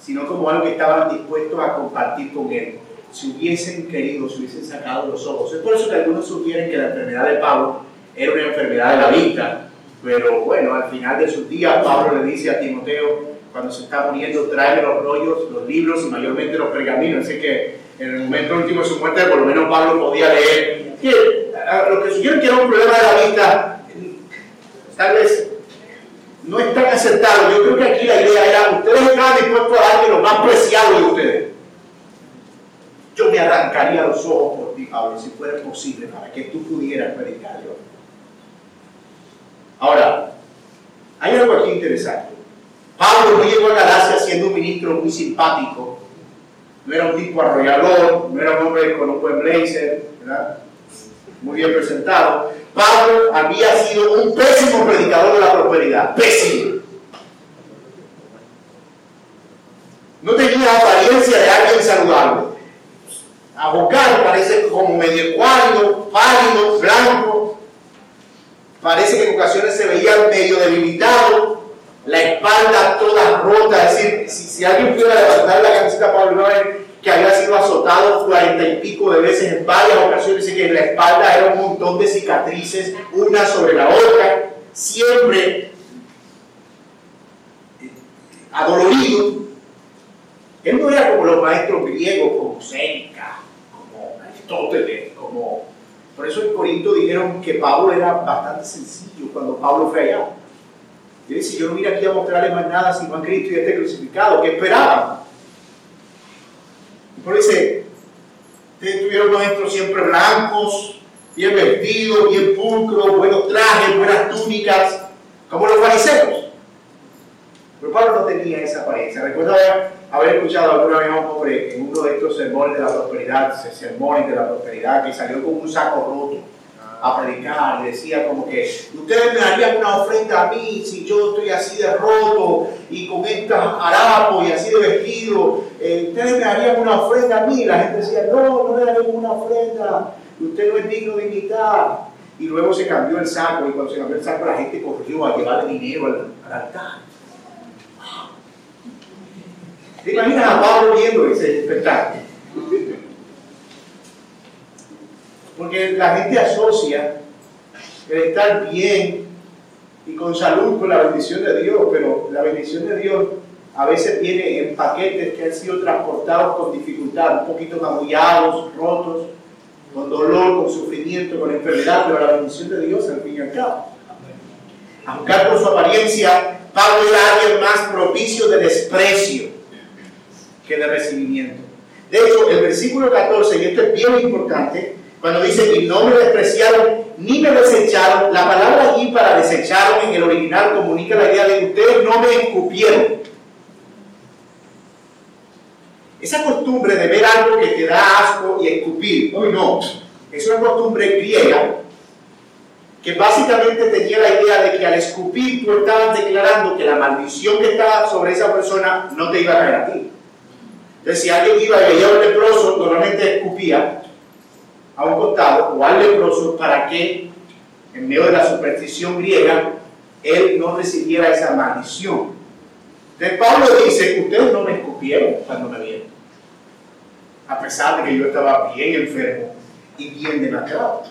Speaker 1: sino como algo que estaban dispuestos a compartir con él. Si hubiesen querido, si hubiesen sacado los ojos. Es por eso que algunos sugieren que la enfermedad de Pablo era una enfermedad de la vista, pero bueno, al final de sus días Pablo le dice a Timoteo, cuando se está muriendo, tráeme los rollos, los libros y mayormente los pergaminos. Así que en el momento último de su muerte, por lo menos Pablo podía leer. Lo que sugieren que era un problema de la vista, tal vez no es tan. Yo creo que aquí la idea era, ustedes estaban dispuestos a darme lo más preciado de ustedes. Yo me arrancaría los ojos por ti, Pablo, si fuera posible, para que tú pudieras predicar yo. Ahora, hay algo aquí interesante. Pablo no llegó a Galacia siendo un ministro muy simpático, no era un tipo arrollador, no era un hombre con un buen blazer, ¿verdad? muy bien presentado. Pablo había sido un pésimo predicador de la prosperidad, pésimo. No tenía apariencia de alguien saludable. Abocado parece como medio cuálido, pálido, blanco, parece que en ocasiones se veía medio debilitado, la espalda toda rota, es decir, si, alguien pudiera levantar la camiseta Pablo que había sido azotado cuarenta y pico de veces en varias ocasiones y que en la espalda era un montón de cicatrices, una sobre la otra, siempre adolorido. Él no era como los maestros griegos, como Séneca, como Aristóteles, como por eso en Corinto dijeron que Pablo era bastante sencillo cuando Pablo fue allá. Y dice, yo no vine aquí a mostrarles más nada sino a Cristo y este crucificado. ¿Qué esperaban? Y por dice, ustedes tuvieron maestros siempre blancos, bien vestidos, bien pulcros, buenos trajes, buenas túnicas, como los fariseos. Pero Pablo no tenía esa apariencia. Recuerdo haber, escuchado alguna vez a un hombre en uno de estos sermones de la prosperidad, sermones de la prosperidad, que salió con un saco roto a predicar y decía como que ustedes me darían una ofrenda a mí si yo estoy así de roto y con estos harapos y así de vestido, eh, ustedes me darían una ofrenda a mí. La gente decía, no, no le daremos una ofrenda, usted no es digno de invitar. Y luego se cambió el saco y cuando se cambió el saco la gente corrió a llevar dinero al altar. ¿Te imaginas a Pablo viendo ese espectáculo? Porque la gente asocia el estar bien y con salud con la bendición de Dios, pero la bendición de Dios a veces viene en paquetes que han sido transportados con dificultad, un poquito magullados, rotos, con dolor, con sufrimiento, con enfermedad, pero la bendición de Dios al fin y al cabo. Aunque por su apariencia, Pablo era alguien más propicio de desprecio que de recibimiento. De hecho, el versículo 14, y esto es bien importante, cuando dice que no me despreciaron ni me desecharon, la palabra allí para desecharon en el original comunica la idea de que ustedes no me escupieron. Esa costumbre de ver algo que te da asco y escupir, hoy no, es una costumbre griega que básicamente tenía la idea de que al escupir tú estabas declarando que la maldición que estaba sobre esa persona no te iba a caer a ti. Entonces, si alguien iba y veía un leproso, normalmente escupía a un costado o al leproso para que, en medio de la superstición griega, él no recibiera esa maldición. Entonces, Pablo dice: Ustedes no me escupieron cuando me vieron, a pesar de que yo estaba bien enfermo y bien demacrado.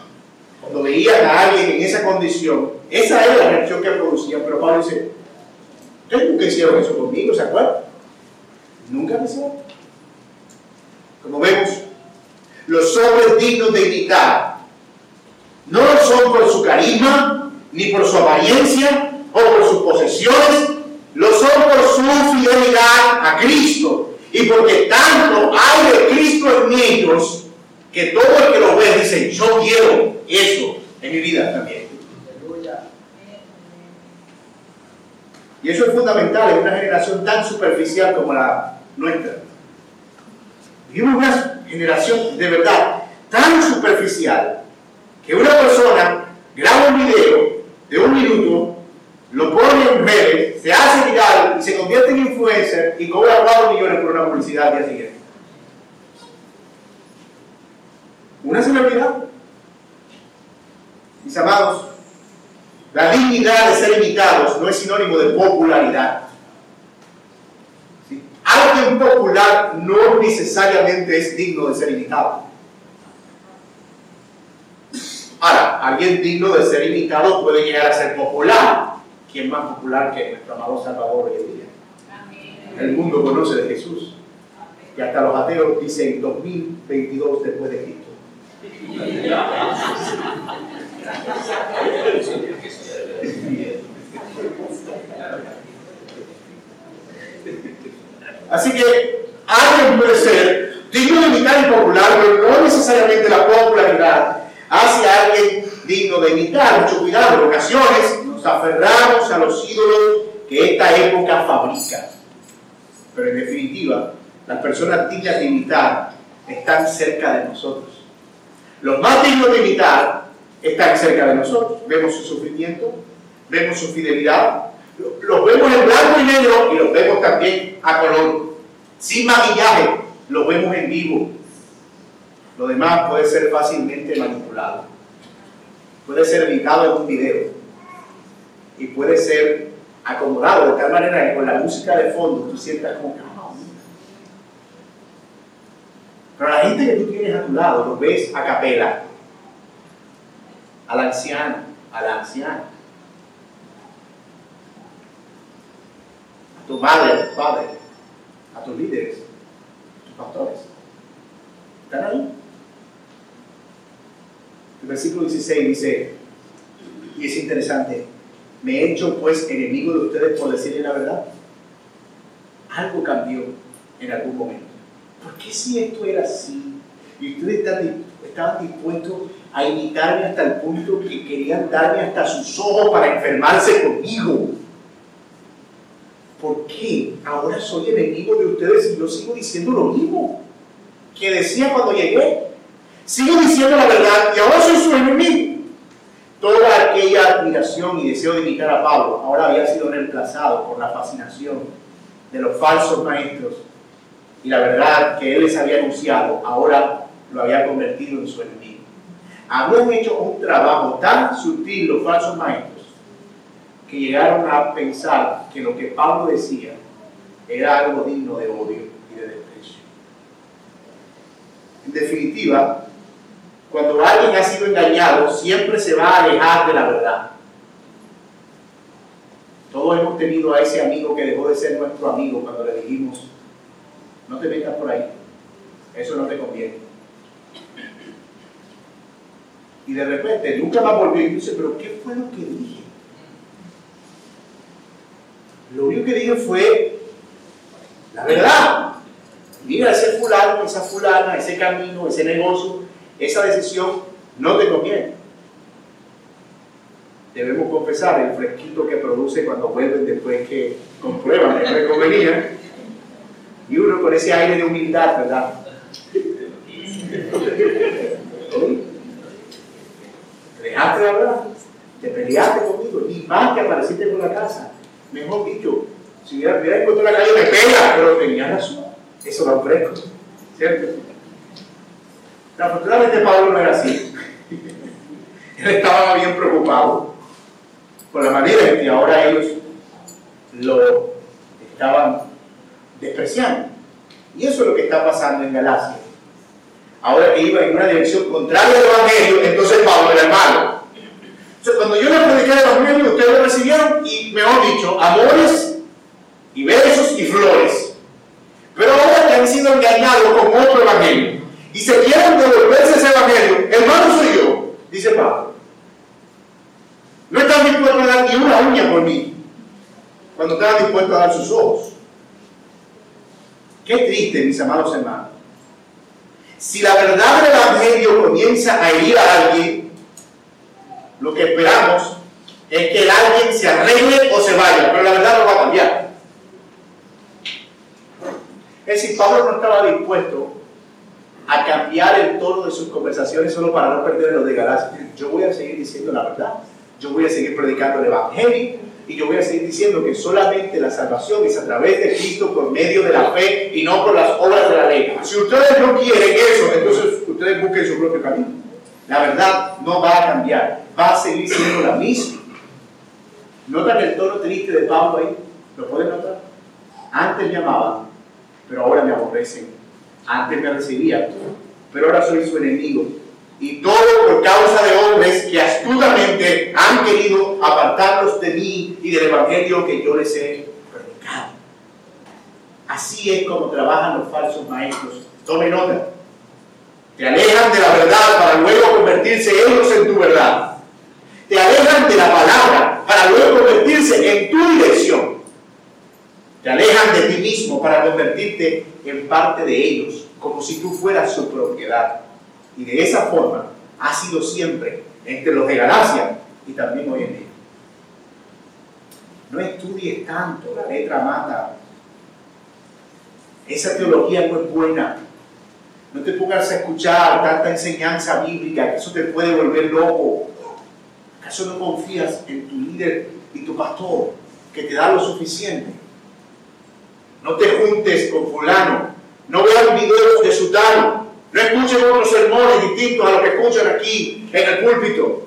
Speaker 1: Cuando veían a alguien en esa condición, esa era la reacción que producían. Pero Pablo dice: Ustedes nunca hicieron eso conmigo, ¿se acuerdan? Nunca me hicieron. Como vemos, los hombres dignos de imitar no son por su carisma, ni por su apariencia o por sus posesiones, lo son por su fidelidad a Cristo. Y porque tanto hay de Cristo en ellos, que todo el que lo ve dice, yo quiero eso en mi vida también. Y eso es fundamental en una generación tan superficial como la nuestra. Vivimos una generación de verdad tan superficial que una persona graba un video de un minuto, lo pone en redes, se hace viral y se convierte en influencer y cobra 4 millones por una publicidad al día siguiente. Una celebridad. Mis amados, la dignidad de ser imitados no es sinónimo de popularidad. Alguien popular no necesariamente es digno de ser imitado. Ahora, alguien digno de ser imitado puede llegar a ser popular. ¿Quién más popular que nuestro amado Salvador hoy en día? El mundo conoce de Jesús. Y hasta los ateos dicen 2022 después de Cristo. Así que alguien puede ser digno de imitar y popular, pero no necesariamente la popularidad hace a alguien digno de imitar. Mucho cuidado, en ocasiones nos aferramos a los ídolos que esta época fabrica. Pero en definitiva, las personas dignas de imitar están cerca de nosotros. Los más dignos de imitar están cerca de nosotros. Vemos su sufrimiento, vemos su fidelidad, los vemos en blanco y negro y los vemos también a color. Sin maquillaje, los vemos en vivo. Lo demás puede ser fácilmente manipulado. Puede ser editado en un video. Y puede ser acomodado de tal manera que con la música de fondo tú sientas como que, ah, Pero la gente que tú tienes a tu lado, lo ves a capela. Al anciano, a la anciana tu madre, tu padre, a tus líderes, a tus pastores. ¿Están ahí? El versículo 16 dice, y es interesante, me he hecho pues enemigo de ustedes por decirle la verdad. Algo cambió en algún momento. ¿Por qué si esto era así? Y ustedes estaban dispuestos a imitarme hasta el punto que querían darme hasta sus ojos para enfermarse conmigo. ¿Por qué ahora soy enemigo de ustedes y yo sigo diciendo lo mismo que decía cuando llegué? Sigo diciendo la verdad y ahora soy su enemigo. Toda aquella admiración y deseo de imitar a Pablo ahora había sido reemplazado por la fascinación de los falsos maestros y la verdad que él les había anunciado ahora lo había convertido en su enemigo. Habían hecho un trabajo tan sutil los falsos maestros que llegaron a pensar que lo que Pablo decía era algo digno de odio y de desprecio. En definitiva, cuando alguien ha sido engañado, siempre se va a alejar de la verdad. Todos hemos tenido a ese amigo que dejó de ser nuestro amigo cuando le dijimos, no te metas por ahí, eso no te conviene. Y de repente nunca más volvió y dice, pero ¿qué fue lo que dije? Lo único que dije fue la verdad. Mira, ese fulano, esa fulana, ese camino, ese negocio, esa decisión no te conviene. Debemos confesar el fresquito que produce cuando vuelven después que comprueban que no convenía. Y uno con ese aire de humildad, ¿verdad? Te dejaste de hablar, te peleaste conmigo, y más que apareciste por la casa mejor dicho, si hubiera, encontrado la calle me pega, pero tenía razón. Eso lo ofrezco, ¿cierto? Afortunadamente Pablo no era así. Él estaba bien preocupado por la manera en que ahora ellos lo estaban despreciando. Y eso es lo que está pasando en Galacia. Ahora que iba en una dirección contraria al Evangelio, entonces Pablo era malo cuando yo le prediqué el Evangelio, ustedes lo recibieron y, mejor dicho, amores y besos y flores. Pero ahora que han sido engañados con otro Evangelio y se quieren devolverse ese Evangelio, hermano soy yo, dice Pablo. No están dispuestos a dar ni una uña por mí, cuando estaban dispuestos a dar sus ojos. Qué triste, mis amados hermanos. Si la verdad del Evangelio comienza a herir a alguien, lo que esperamos es que el alguien se arregle o se vaya, pero la verdad no va a cambiar. Es decir, Pablo no estaba dispuesto a cambiar el tono de sus conversaciones solo para no perder lo de Galacia. Yo voy a seguir diciendo la verdad, yo voy a seguir predicando el Evangelio y yo voy a seguir diciendo que solamente la salvación es a través de Cristo por medio de la fe y no por las obras de la ley. Si ustedes no quieren eso, entonces ustedes busquen su propio camino. La verdad no va a cambiar, va a seguir siendo la misma. ¿Notan el tono triste de Pablo ahí? ¿Lo pueden notar? Antes me amaban, pero ahora me aborrecen. Antes me recibían, pero ahora soy su enemigo. Y todo por causa de hombres que astutamente han querido apartarlos de mí y del evangelio que yo les he predicado. Así es como trabajan los falsos maestros. Tome nota. Te alejan de la verdad para luego convertirse ellos en tu verdad. Te alejan de la palabra para luego convertirse en tu dirección. Te alejan de ti mismo para convertirte en parte de ellos, como si tú fueras su propiedad. Y de esa forma ha sido siempre entre los de Galacia y también hoy en día. No estudies tanto, la letra mata. Esa teología no es buena. No te pongas a escuchar tanta enseñanza bíblica, que eso te puede volver loco. ¿Acaso no confías en tu líder y tu pastor que te da lo suficiente? No te juntes con fulano. No veas videos de sutano. No escuchen otros sermones distintos a los que escuchan aquí en el púlpito.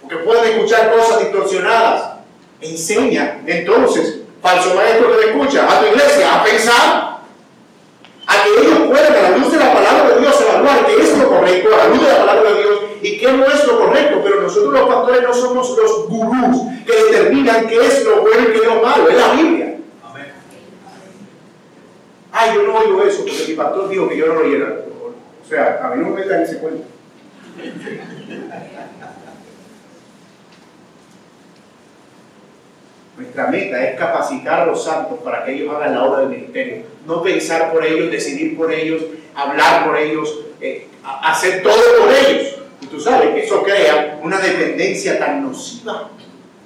Speaker 1: Porque pueden escuchar cosas distorsionadas. Enseña entonces, falso maestro que te escucha, a tu iglesia a pensar a que ellos puedan, a la luz de la palabra de Dios, evaluar qué es lo correcto, a la luz de la palabra de Dios, y qué no es lo correcto. Pero nosotros los pastores no somos los gurús que determinan qué es lo bueno y qué es lo malo, es la Biblia. Ay, yo no oigo eso porque mi pastor dijo que yo no lo oyera. O sea, a mí no me en ese cuento. Nuestra meta es capacitar a los santos para que ellos hagan la obra del ministerio. No pensar por ellos, decidir por ellos, hablar por ellos, eh, hacer todo por ellos. Y tú sabes que eso crea una dependencia tan nociva.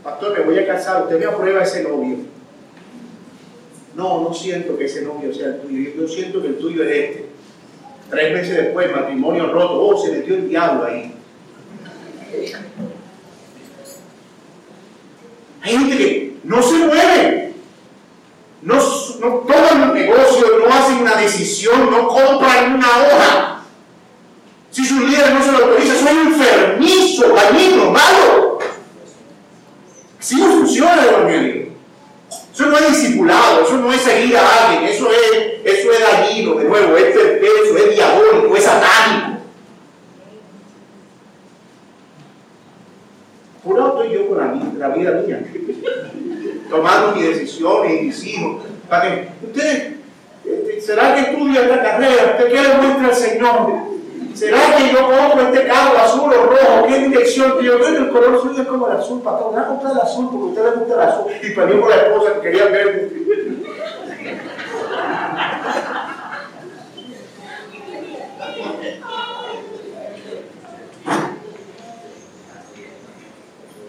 Speaker 1: Pastor, me voy a casar, usted me aprueba ese novio. No, no siento que ese novio sea el tuyo. Yo siento que el tuyo es este. Tres meses después, matrimonio roto. Oh, se metió el diablo ahí. Hay gente que no se mueve. No, no toman un negocio, no hacen una decisión, no compran una hoja. Si su líder no se lo autoriza, soy enfermizo, dañino, malo. Así no funciona el evangelio. Eso no es discipulado, eso no es seguir a alguien, eso es, eso es dañino, de nuevo, es perverso, es diabólico, es satánico. Por estoy yo con la, vida mía, tomando mis decisiones y mis hijos. Para que usted, este, ¿será que estudia esta carrera? ¿Usted qué le muestra al Señor? ¿Será que yo compro este carro azul o rojo? ¿Qué dirección que yo doy? El color suyo es como el azul, patrón. Voy a comprar el azul porque a usted le gusta el azul. Y con la esposa que quería ver.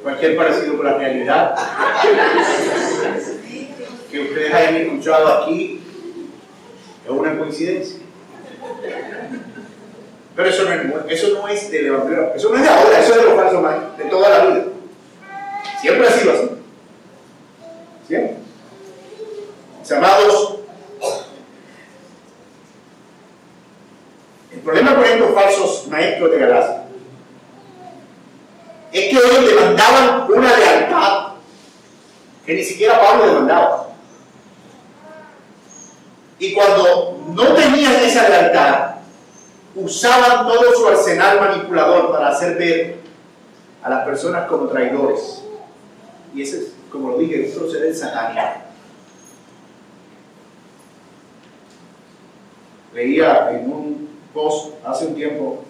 Speaker 1: Cualquier parecido con la realidad que ustedes hayan escuchado aquí es una coincidencia. Pero eso no es, eso no es del Evangelio, eso no es de ahora, eso es de los falsos de toda la vida. Siempre ha sido así. ¿Siempre? Amados, el problema con estos falsos maestros de Galacia es que ellos demandaban una lealtad que ni siquiera Pablo demandaba. Y cuando no tenían esa lealtad, usaban todo su arsenal manipulador para hacer ver a las personas como traidores. Y ese es, como lo dije, un proceder satánico. Leía en un post hace un tiempo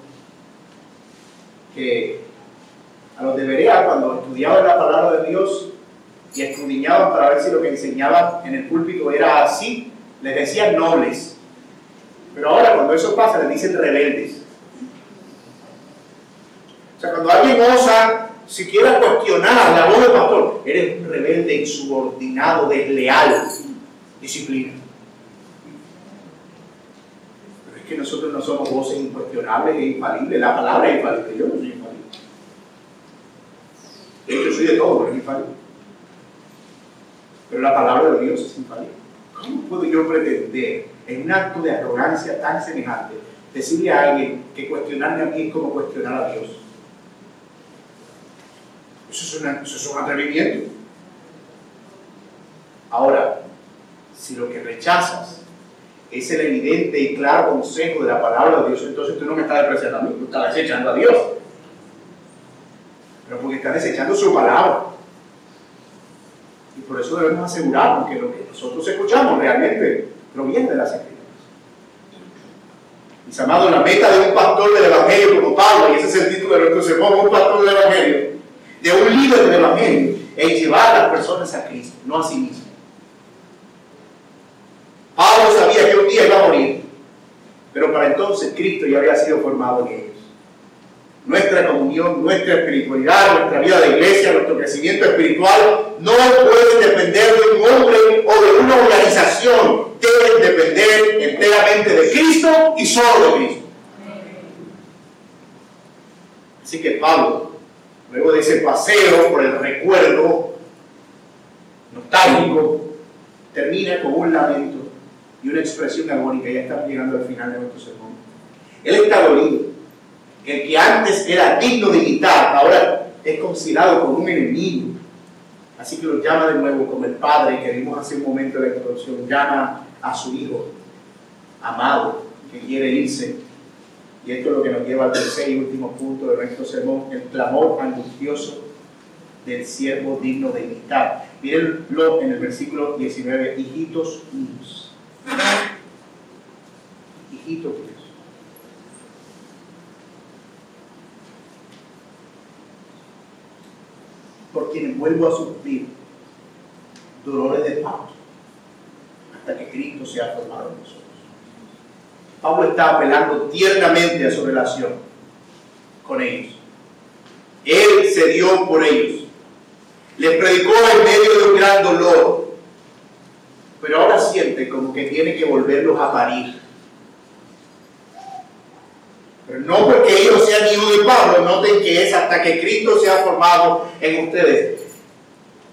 Speaker 1: que a los de Berea cuando estudiaban la palabra de Dios y escudriñaban para ver si lo que enseñaban en el púlpito era así, les decían nobles. Pero ahora cuando eso pasa les dicen rebeldes. O sea, cuando alguien osa siquiera cuestionar la voz del pastor, eres un rebelde insubordinado, desleal, disciplina. Pero es que nosotros no somos voces incuestionables e infalibles, la palabra es infalible, yo no soy. Yo soy de todo, pero es infalible. Pero la palabra de Dios es infalible. ¿Cómo puedo yo pretender, en un acto de arrogancia tan semejante, decirle a alguien que cuestionarme a mí es como cuestionar a Dios? Eso es, un atrevimiento. Ahora, si lo que rechazas es el evidente y claro consejo de la palabra de Dios, entonces tú no me estás despreciando a mí, tú estás desechando a Dios. Porque estás desechando su palabra. Y por eso debemos asegurarnos que lo que nosotros escuchamos realmente proviene de las escrituras. Mis amados, la meta de un pastor del Evangelio como Pablo, y ese es el título de nuestro sermón, un pastor del Evangelio, de un líder del Evangelio, es llevar a las personas a Cristo, no a sí mismo. Pablo sabía que un día iba a morir, pero para entonces Cristo ya había sido formado en ellos. Nuestra comunión, nuestra espiritualidad, nuestra vida de iglesia, nuestro crecimiento espiritual no puede depender de un hombre o de una organización, debe depender enteramente de Cristo y solo de Cristo. Así que Pablo, luego de ese paseo por el recuerdo nostálgico, termina con un lamento y una expresión agónica. Ya estamos llegando al final de nuestro sermón. Él está dolido el que antes era digno de imitar, ahora es considerado como un enemigo. Así que lo llama de nuevo como el Padre que vimos hace un momento de la introducción, llama a su Hijo amado que quiere irse. Y esto es lo que nos lleva al tercer y último punto de nuestro sermón, el clamor angustioso del siervo digno de imitar. Mírenlo en el versículo 19, hijitos míos. Hijitos míos. Por quienes vuelvo a sufrir dolores de parto hasta que Cristo sea formado en nosotros. Pablo está apelando tiernamente a su relación con ellos. Él se dio por ellos. Les predicó en medio de un gran dolor. Pero ahora siente como que tiene que volverlos a parir no porque ellos sean hijos de Pablo, noten que es hasta que Cristo sea formado en ustedes.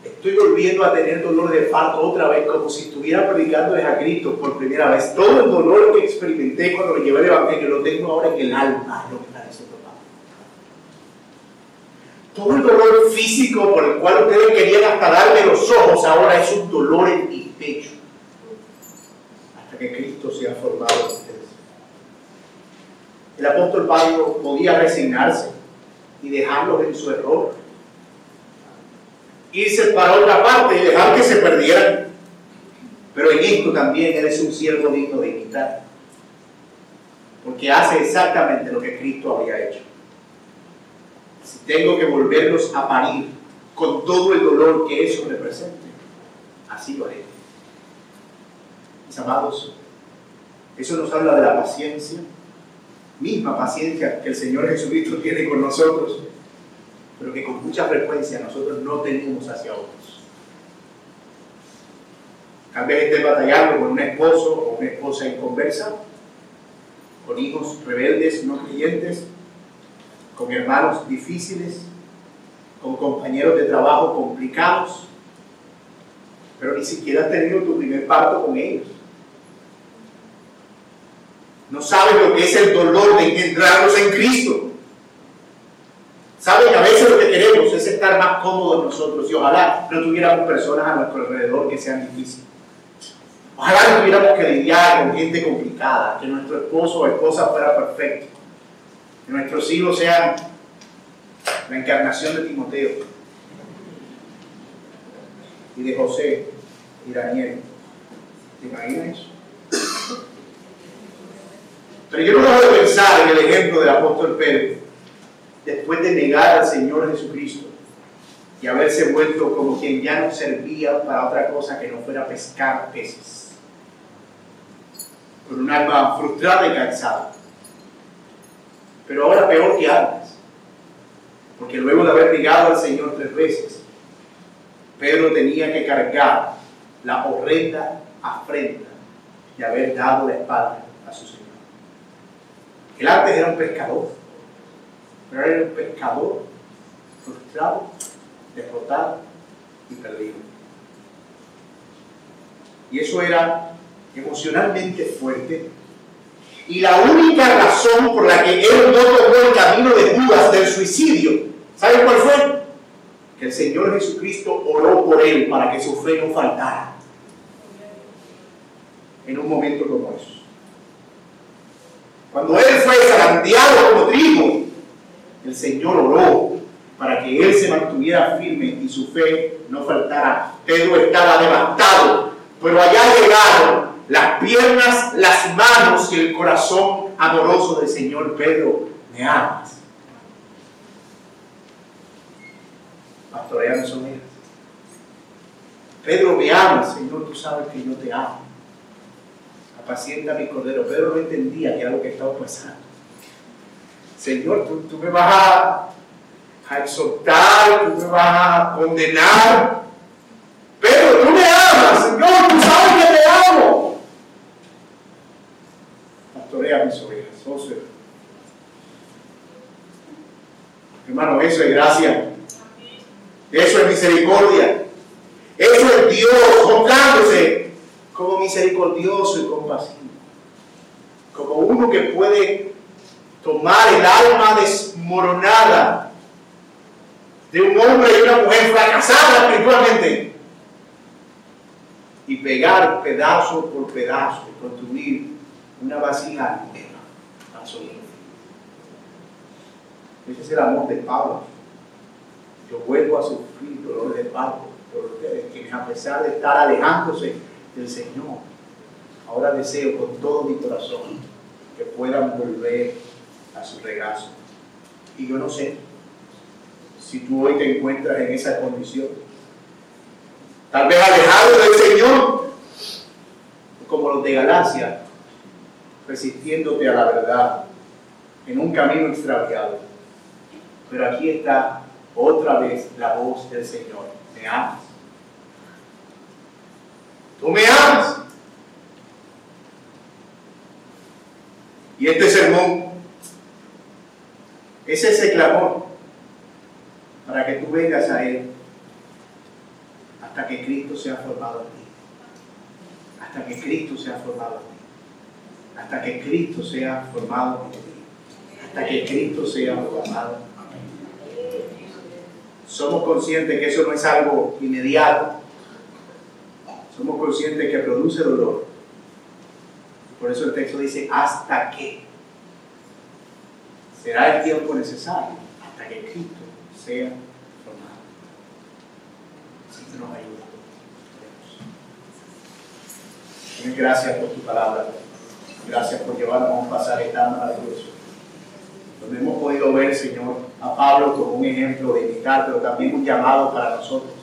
Speaker 1: Estoy volviendo a tener dolor de parto otra vez, como si estuviera predicándoles a Cristo por primera vez. Todo el dolor que experimenté cuando me llevé el Evangelio lo tengo ahora en el alma, lo que está diciendo Pablo. Todo el dolor físico por el cual ustedes querían hasta darme los ojos, ahora es un dolor en mi pecho. Hasta que Cristo sea formado en ustedes. El apóstol Pablo podía resignarse y dejarlos en su error. Irse para otra parte y dejar que se perdieran. Pero en esto también él es un siervo digno de imitar. Porque hace exactamente lo que Cristo había hecho. Si tengo que volverlos a parir con todo el dolor que eso representa, así lo haré. Mis amados, eso nos habla de la paciencia, misma paciencia que el Señor Jesucristo tiene con nosotros, pero que con mucha frecuencia nosotros no tenemos hacia otros. Tal vez estés batallando con un esposo o una esposa inconversa, con hijos rebeldes, no creyentes, con hermanos difíciles, con compañeros de trabajo complicados, pero ni siquiera has tenido tu primer parto con ellos no saben lo que es el dolor de encontrarnos en Cristo. Saben que a veces lo que queremos es estar más cómodos nosotros y ojalá no tuviéramos personas a nuestro alrededor que sean difíciles. Ojalá no tuviéramos que lidiar con gente complicada, que nuestro esposo o esposa fuera perfecto, que nuestros hijos sean la encarnación de Timoteo y de José y Daniel. ¿Te imaginas eso? Pero yo no dejo de pensar en el ejemplo del apóstol Pedro, después de negar al Señor Jesucristo y haberse vuelto como quien ya no servía para otra cosa que no fuera pescar peces, con un alma frustrada y cansada. Pero ahora peor que antes, porque luego de haber negado al Señor tres veces, Pedro tenía que cargar la horrenda afrenta de haber dado la espalda a su Señor. Él antes era un pescador, pero era un pescador frustrado, derrotado y perdido. Y eso era emocionalmente fuerte. Y la única razón por la que él no tomó el camino de Judas del suicidio, ¿saben cuál fue? Que el Señor Jesucristo oró por él para que su fe no faltara en un momento como eso. Cuando él fue zarandeado como trigo, el Señor oró para que él se mantuviera firme y su fe no faltara. Pedro estaba devastado, pero allá llegaron las piernas, las manos y el corazón amoroso del Señor. Pedro, me amas. Pastorea mis ovejas. Pedro, me amas, Señor, tú sabes que yo te amo apacienta mi cordero. Pedro no entendía que era lo que estaba pasando. Señor, tú, me vas a, a, exhortar, tú me vas a condenar. Pero tú me amas, Señor, tú sabes que te amo. Pastorea mis ovejas, oh Hermano, eso es gracia. Eso es misericordia. Eso es Dios comprándose como misericordioso y compasivo, como uno que puede tomar el alma desmoronada de un hombre y una mujer fracasada espiritualmente y pegar pedazo por pedazo construir una vasija nueva, absolutamente. Ese es el amor de Pablo. Yo vuelvo a sufrir dolor de por ustedes, quienes a pesar de estar alejándose del Señor. Ahora deseo con todo mi corazón que puedan volver a su regazo. Y yo no sé si tú hoy te encuentras en esa condición. Tal vez alejado del Señor, como los de Galacia, resistiéndote a la verdad en un camino extraviado. Pero aquí está otra vez la voz del Señor. Me amas Tú me amas. Y este sermón es ese clamor para que tú vengas a Él hasta que Cristo sea formado en ti. Hasta que Cristo sea formado en ti. Hasta que Cristo sea formado en ti. Hasta que Cristo sea formado. Somos conscientes que eso no es algo inmediato somos conscientes que produce dolor. Por eso el texto dice, hasta que será el tiempo necesario, hasta que Cristo sea formado. Así que nos ayuda. Gracias por tu palabra. Gracias por llevarnos a un pasaje tan maravilloso. Donde hemos podido ver, Señor, a Pablo como un ejemplo de imitar, pero también un llamado para nosotros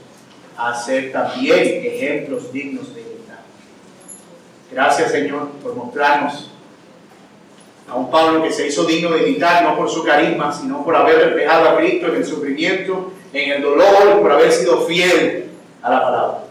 Speaker 1: a ser también ejemplos dignos de imitar. Gracias Señor por mostrarnos a un Pablo que se hizo digno de imitar, no por su carisma, sino por haber reflejado a Cristo en el sufrimiento, en el dolor, por haber sido fiel a la palabra.